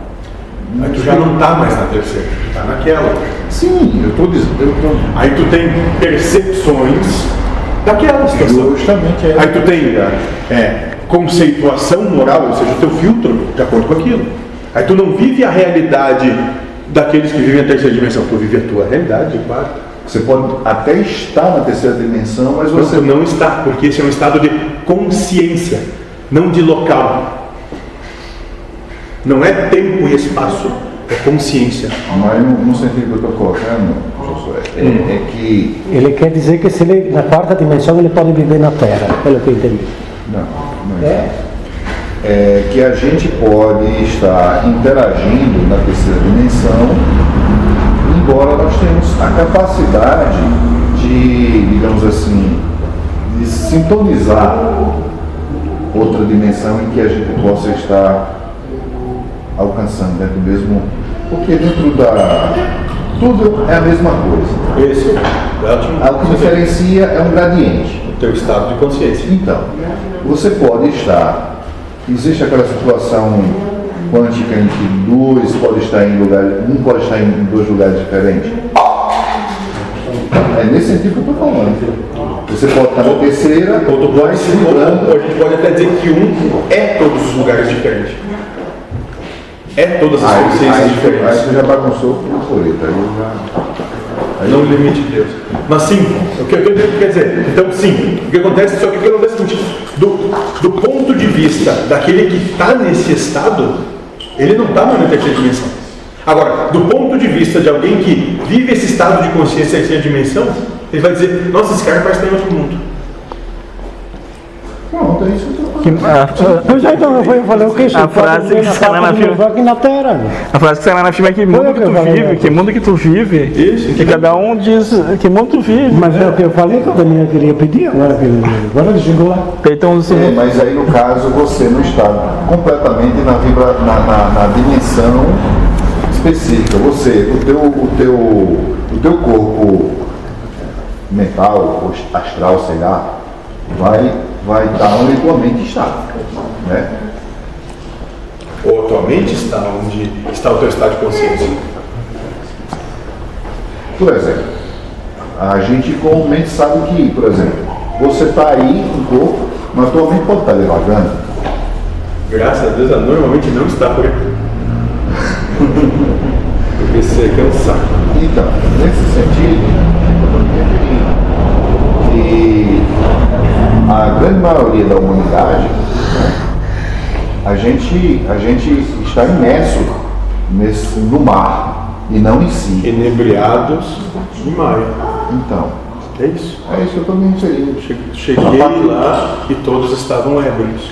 Aí tu já não está mais na terceira, tu está naquela. Sim, eu estou dizendo. Eu tô, Aí tu tem percepções daquela situação. justamente é Aí tu tem é, conceituação moral, ou seja, o teu filtro de acordo com aquilo. Aí tu não vive a realidade daqueles que vivem a terceira dimensão, tu vive a tua realidade, claro. Você pode até estar na terceira dimensão, mas você Você não está, porque esse é um estado de consciência, não de local. Não é tempo e espaço, é consciência. Mas no, no sentido que eu estou colocando, Josué, é, é que. Ele quer dizer que se ele, na quarta dimensão ele pode viver na Terra, pelo que eu entendi. Não, não é. É que a gente pode estar interagindo na terceira dimensão, embora nós tenhamos a capacidade de, digamos assim, de sintonizar outra dimensão em que a gente possa estar alcançando dentro do mesmo. Porque dentro da. Tudo é a mesma coisa. Ótimo. O que diferencia é um gradiente. O teu estado de consciência. Então, você pode estar. Existe aquela situação quântica em que dois pode estar em lugares. Um pode estar em dois lugares diferentes. É nesse sentido que eu estou falando. Você pode estar na terceira, Ou pode, se livrando. ou a gente pode até dizer que um é todos os lugares diferentes. É todas as Aí, consciências aí, aí diferentes. você já bagunçou o colete. Aí já. Aí Não limite Deus. Mas sim, o que eu estou dizendo quer dizer, então sim, o que acontece, só que o que acontece é o seguinte, do, do ponto de vista daquele que está nesse estado, ele não está na terceira dimensão. Agora, do ponto de vista de alguém que vive esse estado de consciência em terceira dimensão, ele vai dizer, nossa, esse cara parece estar em outro mundo. Pronto, é isso que a, Pois é, então eu falei o que? A frase que está lá na fila. aqui na Terra. a frase que sai lá na filme é que mundo que tu vive, que mundo que tu vive, que cada um diz que mundo tu vive. Mas é o que eu falei que o Daniel queria pedir, agora, que ele, agora ele chegou lá. Então, É, mas aí no caso você não está completamente na, vibra, na, na, na dimensão específica. Você, o teu, o teu, o teu corpo mental, astral, sei lá, vai, vai estar onde tua mente está. Né? Ou a tua mente está onde está o teu estado de consciência. Por exemplo, a gente comumente sabe que, por exemplo, você está aí no corpo, mas tua mente pode estar devagando. Graças a Deus, ela normalmente não está por aqui. Porque isso aqui é um saco. Então, nesse sentido, que a grande maioria da humanidade, né, a, gente, a gente está imerso nesse, no mar e não em si. Enebriados em maio. Então, É isso. é isso que eu estou me referindo. Che- Cheguei lá e todos estavam ébrios.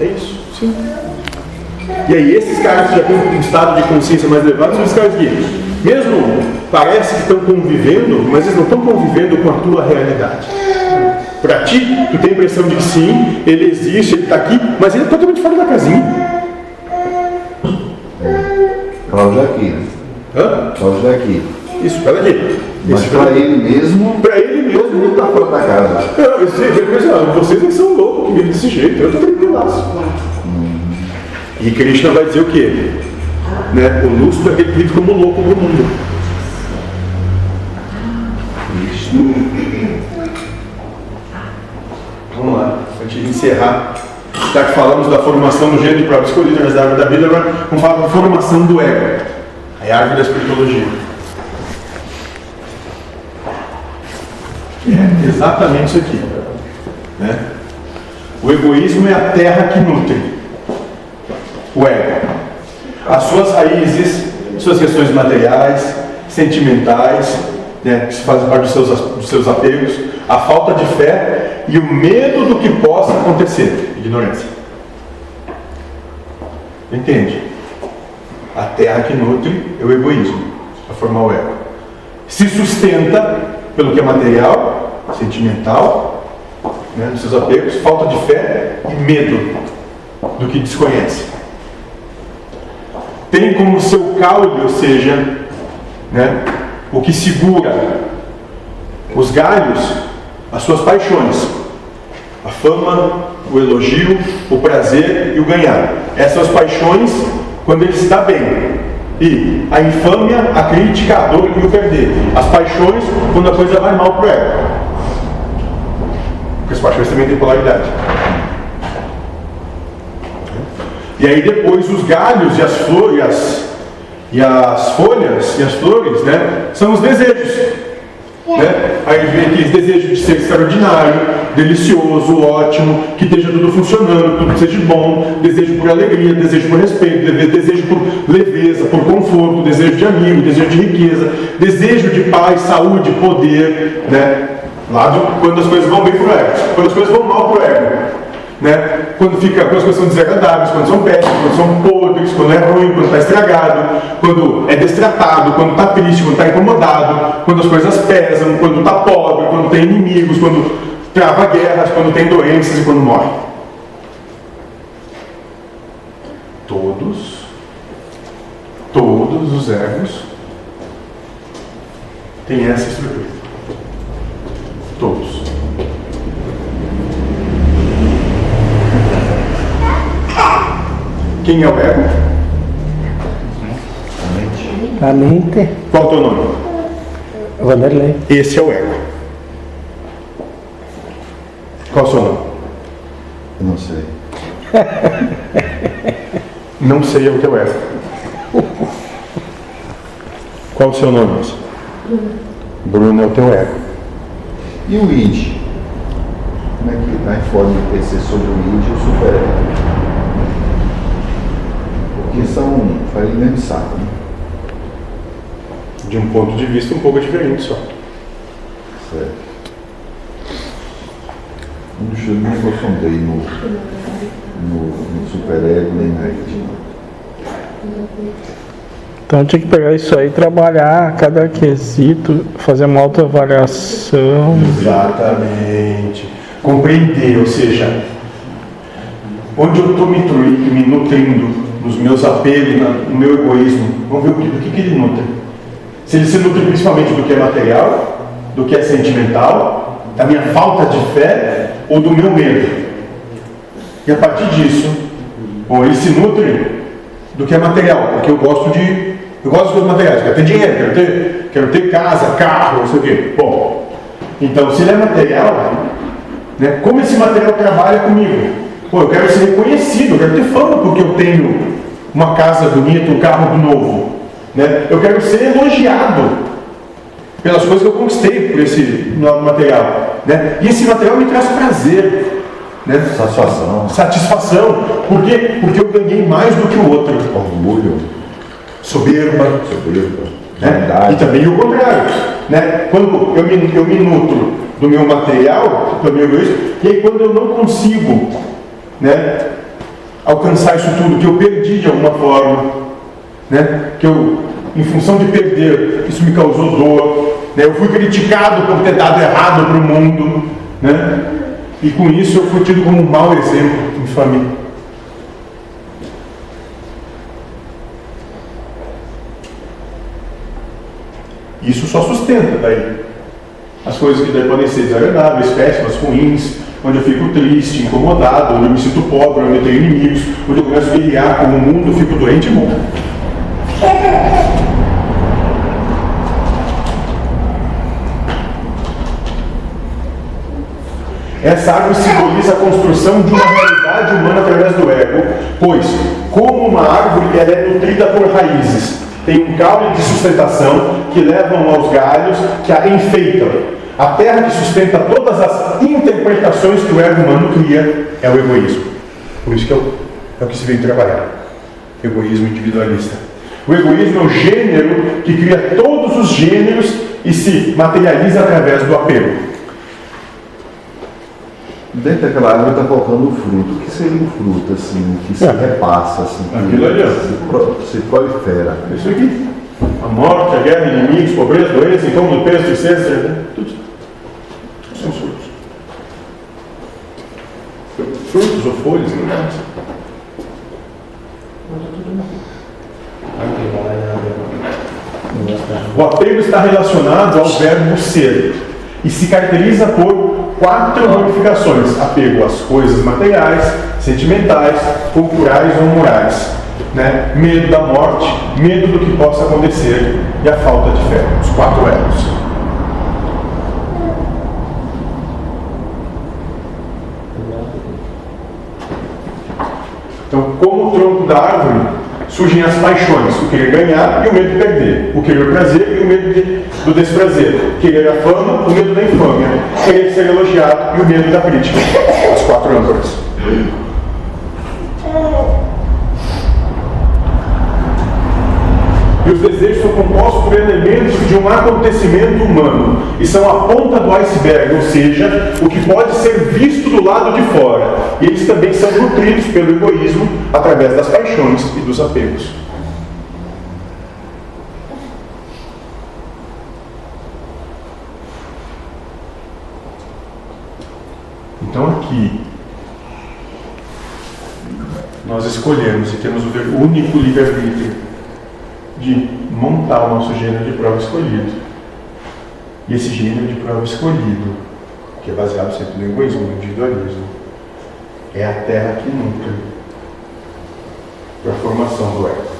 É isso, sim. E aí, esses caras que já têm um estado de consciência mais elevado são os caras que, mesmo parece que estão convivendo, mas eles não estão convivendo com a tua realidade. Para ti, tu tem a impressão de que sim, ele existe, ele está aqui, mas ele é totalmente fora da casinha. Cláudio é aqui, né? Hã? Cláudio é aqui. Isso, olha aqui. Mas para ele mesmo, Para ele mesmo, todo mundo está fora da casa. Ele pensa, ah, vocês é que são loucos que vivem desse jeito, eu tô tranquilaço. E Krishna vai dizer o quê? Né? O lúcido é vive como louco no mundo. Vamos lá, antes de encerrar. Já que falamos da formação do gênero próprio escolhido nas árvores da vida, agora vamos falar da formação do ego. A árvore da espirituologia. É exatamente isso aqui. Né? O egoísmo é a terra que nutre o ego. As suas raízes, suas questões materiais, sentimentais, né, que fazem parte dos seus, dos seus apegos, a falta de fé e o medo do que possa acontecer. Ignorância. Entende? A terra que nutre é o egoísmo, a formar o ego. Se sustenta pelo que é material, sentimental, né, dos seus apegos, falta de fé e medo do que desconhece. Tem como seu caule, ou seja, né, o que segura os galhos, as suas paixões, a fama, o elogio, o prazer e o ganhar. Essas paixões quando ele está bem. E a infâmia, a crítica, a dor e o perder. As paixões quando a coisa vai mal para o. Porque as paixões também têm polaridade. E aí depois os galhos e as flores e as, as folhas e as flores né, são os desejos. Né? Aí vem aqueles desejos de ser extraordinário, delicioso, ótimo, que esteja tudo funcionando, tudo seja bom, desejo por alegria, desejo por respeito, de- desejo por leveza, por conforto, desejo de amigo, desejo de riqueza, desejo de paz, saúde, poder, né? Lá do- quando as coisas vão bem pro ego, quando as coisas vão mal pro ego. Né? Quando, fica, quando as coisas são desagradáveis, quando são péssimas, quando são podres, quando é ruim, quando está estragado, quando é destratado, quando está triste, quando está incomodado, quando as coisas pesam, quando está pobre, quando tem inimigos, quando trava guerras, quando tem doenças e quando morre. Todos, todos os egos têm essa estrutura. Todos. Quem é o ego? A mente, Qual é o teu nome? Vanderlei. Esse é o ego. Qual é o seu nome? Eu não sei. <laughs> Não sei é o teu ego. Qual é o seu nome, moça? Bruno é o teu ego. E o id? Como é que forma de PC sobre o id e o superego? Porque são, faz o mesmo saco, né? De um ponto de vista um pouco diferente só. Certo. Não deixa eu nem aprofundei no, no, no superego nem na id. Então tinha que pegar isso aí, trabalhar cada quesito, fazer uma autoavaliação. Exatamente. Compreender, ou seja, onde eu estou me, me nutrindo nos meus apelos, na- no meu egoísmo, vamos ver do que, que ele nutre. Se ele se nutre principalmente do que é material, do que é sentimental, da minha falta de fé ou do meu medo. E a partir disso, bom, ele se nutre do que é material, porque eu gosto de. Eu gosto coisas materiais, quero ter dinheiro, quero ter, quero ter casa, carro, não sei o quê. Bom, então se ele é material, né, como esse material trabalha comigo? Pô, eu quero ser reconhecido, eu quero ter fama porque eu tenho uma casa bonita, um carro novo. Né? Eu quero ser elogiado pelas coisas que eu conquistei por esse material. Né? E esse material me traz prazer. Né? Satisfação, Satisfação. Por quê? Porque eu ganhei mais do que o outro. orgulho, Soberba. soberba, Né? E também o contrário. Né? Quando eu me, eu me nutro do meu material, do meu egoísmo, e aí quando eu não consigo né, alcançar isso tudo, que eu perdi de alguma forma, né, que eu, em função de perder, isso me causou dor, né, eu fui criticado por ter dado errado para o mundo, né, e com isso eu fui tido como um mau exemplo em família. Isso só sustenta daí. As coisas que daí podem ser desagradáveis, péssimas, ruins, onde eu fico triste, incomodado, onde eu me sinto pobre, onde eu tenho inimigos, onde eu começo a guerrear com o mundo, fico doente e morro. Essa árvore simboliza a construção de uma realidade humana através do ego, pois, como uma árvore, ela é nutrida por raízes. Tem um caule de sustentação que levam aos galhos que a enfeitam. A terra que sustenta todas as interpretações que o ego humano cria é o egoísmo. Por isso que é o, é o que se veio trabalhar. Egoísmo individualista. O egoísmo é o gênero que cria todos os gêneros e se materializa através do apego. Dentro daquela árvore está colocando o fruto. O que seria o fruto, assim, que se repassa, assim, que se, pro- se prolifera? Isso aqui. A morte, a guerra, inimigos, pobreza, doença, incômodo, peso, tristeza, tudo. São os frutos. Frutos ou folhas, não é? O apego está relacionado ao verbo ser e se caracteriza por quatro ramificações: apego às coisas materiais, sentimentais, culturais ou morais. Né? Medo da morte, medo do que possa acontecer e a falta de fé. Os quatro elos. Então, como o tronco da árvore, surgem as paixões, o querer ganhar e o medo de perder, o querer prazer e o medo de- do desprazer, querer a fama, o medo da infâmia, querer ser elogiado e o medo da crítica. As quatro âncoras. E os desejos são compostos por elementos de um acontecimento humano e são a ponta do iceberg, ou seja, o que pode ser visto do lado de fora. E eles também são nutridos pelo egoísmo através das paixões e dos apegos. Então aqui nós escolhemos e temos o único livre-arbítrio de montar o nosso gênero de prova escolhido. E esse gênero de prova escolhido, que é baseado sempre no egoísmo, no individualismo, é a terra que nutre para a formação do ego.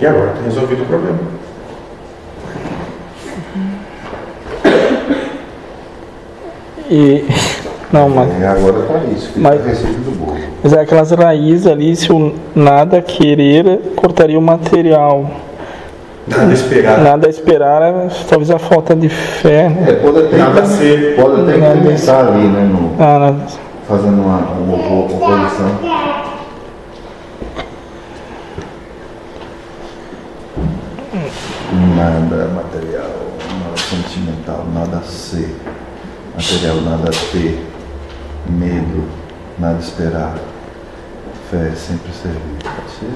E agora está resolvido o problema. E. Não, mas. E agora tá isso, que Mas-. Mas é aquelas raízes ali, se o nada querer, cortaria o material. Nada esperado. Nada a esperar, é talvez a falta de fé. né? É, pode até, Nada a ser. pode até Nada a implementar ali, né, no, Ah, nada. fazendo uma, uma opo- oposição. Nada material, nada sentimental, nada ser. Material, nada ter. Medo, nada esperar. Fé, sempre servir. Pode ser?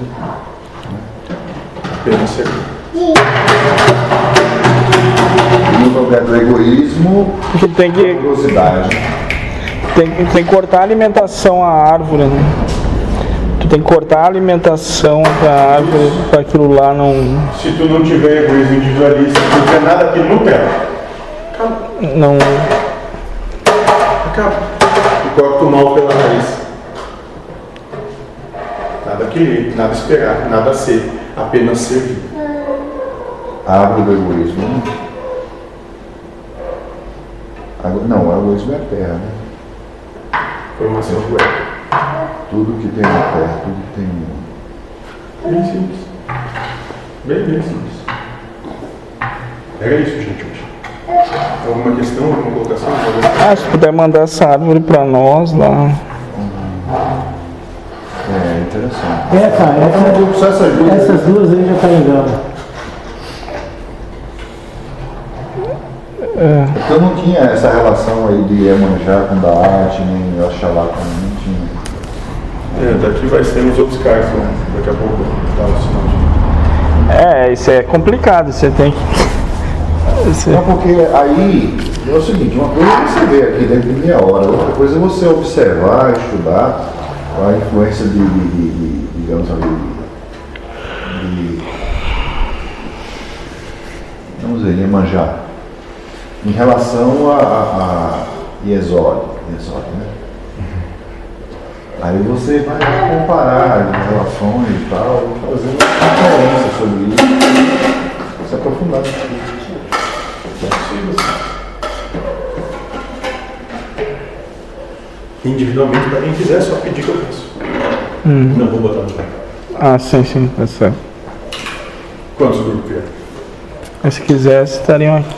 Apenas ser. E no lugar do egoísmo, Porque tem que, curiosidade. tem, que- tem que cortar a alimentação à árvore, né? Tu tem que cortar a alimentação da árvore para aquilo lá não. Se tu não tiver egoísmo individualista, se não tiver nada que nutre, não acaba. E corta o mal pela raiz. Nada querer, nada esperar, nada ser, apenas servir. A árvore do egoísmo. né? Não, o egoísmo é a terra, né? Formação do ego. Tudo que tem na terra, tudo que tem no mundo. Bem simples. Bem, bem simples. Era isso, gente. Alguma questão, alguma colocação? Alguma- Ah, se puder mandar essa árvore para nós lá. É interessante. Essa, essa, essas duas. essas duas aí já tá em gama. Então não tinha essa relação aí de Iemanjá com Daate, nem Oxalá com. Não tinha. É, daqui vai ser nos outros casos, né? Daqui a pouco dá o sinal de. É, isso é complicado, você tem que. Não, porque aí é o seguinte, uma coisa é você ver aqui dentro de meia hora, outra coisa é você observar, estudar a influência de, de- de- de- digamos ali, de, vamos dizer, Iemanjá, em relação a, a, a Iesod, né? Aí você vai comparar as relações e tal, fazer uma conferência sobre isso, se aprofundar nisso. Individualmente, para quem quiser, é só pedir que eu faço. Não vou botar no lugar. Ah, sim, sim, tá certo. Quantos grupos? Mas se quisesse, estariam aqui.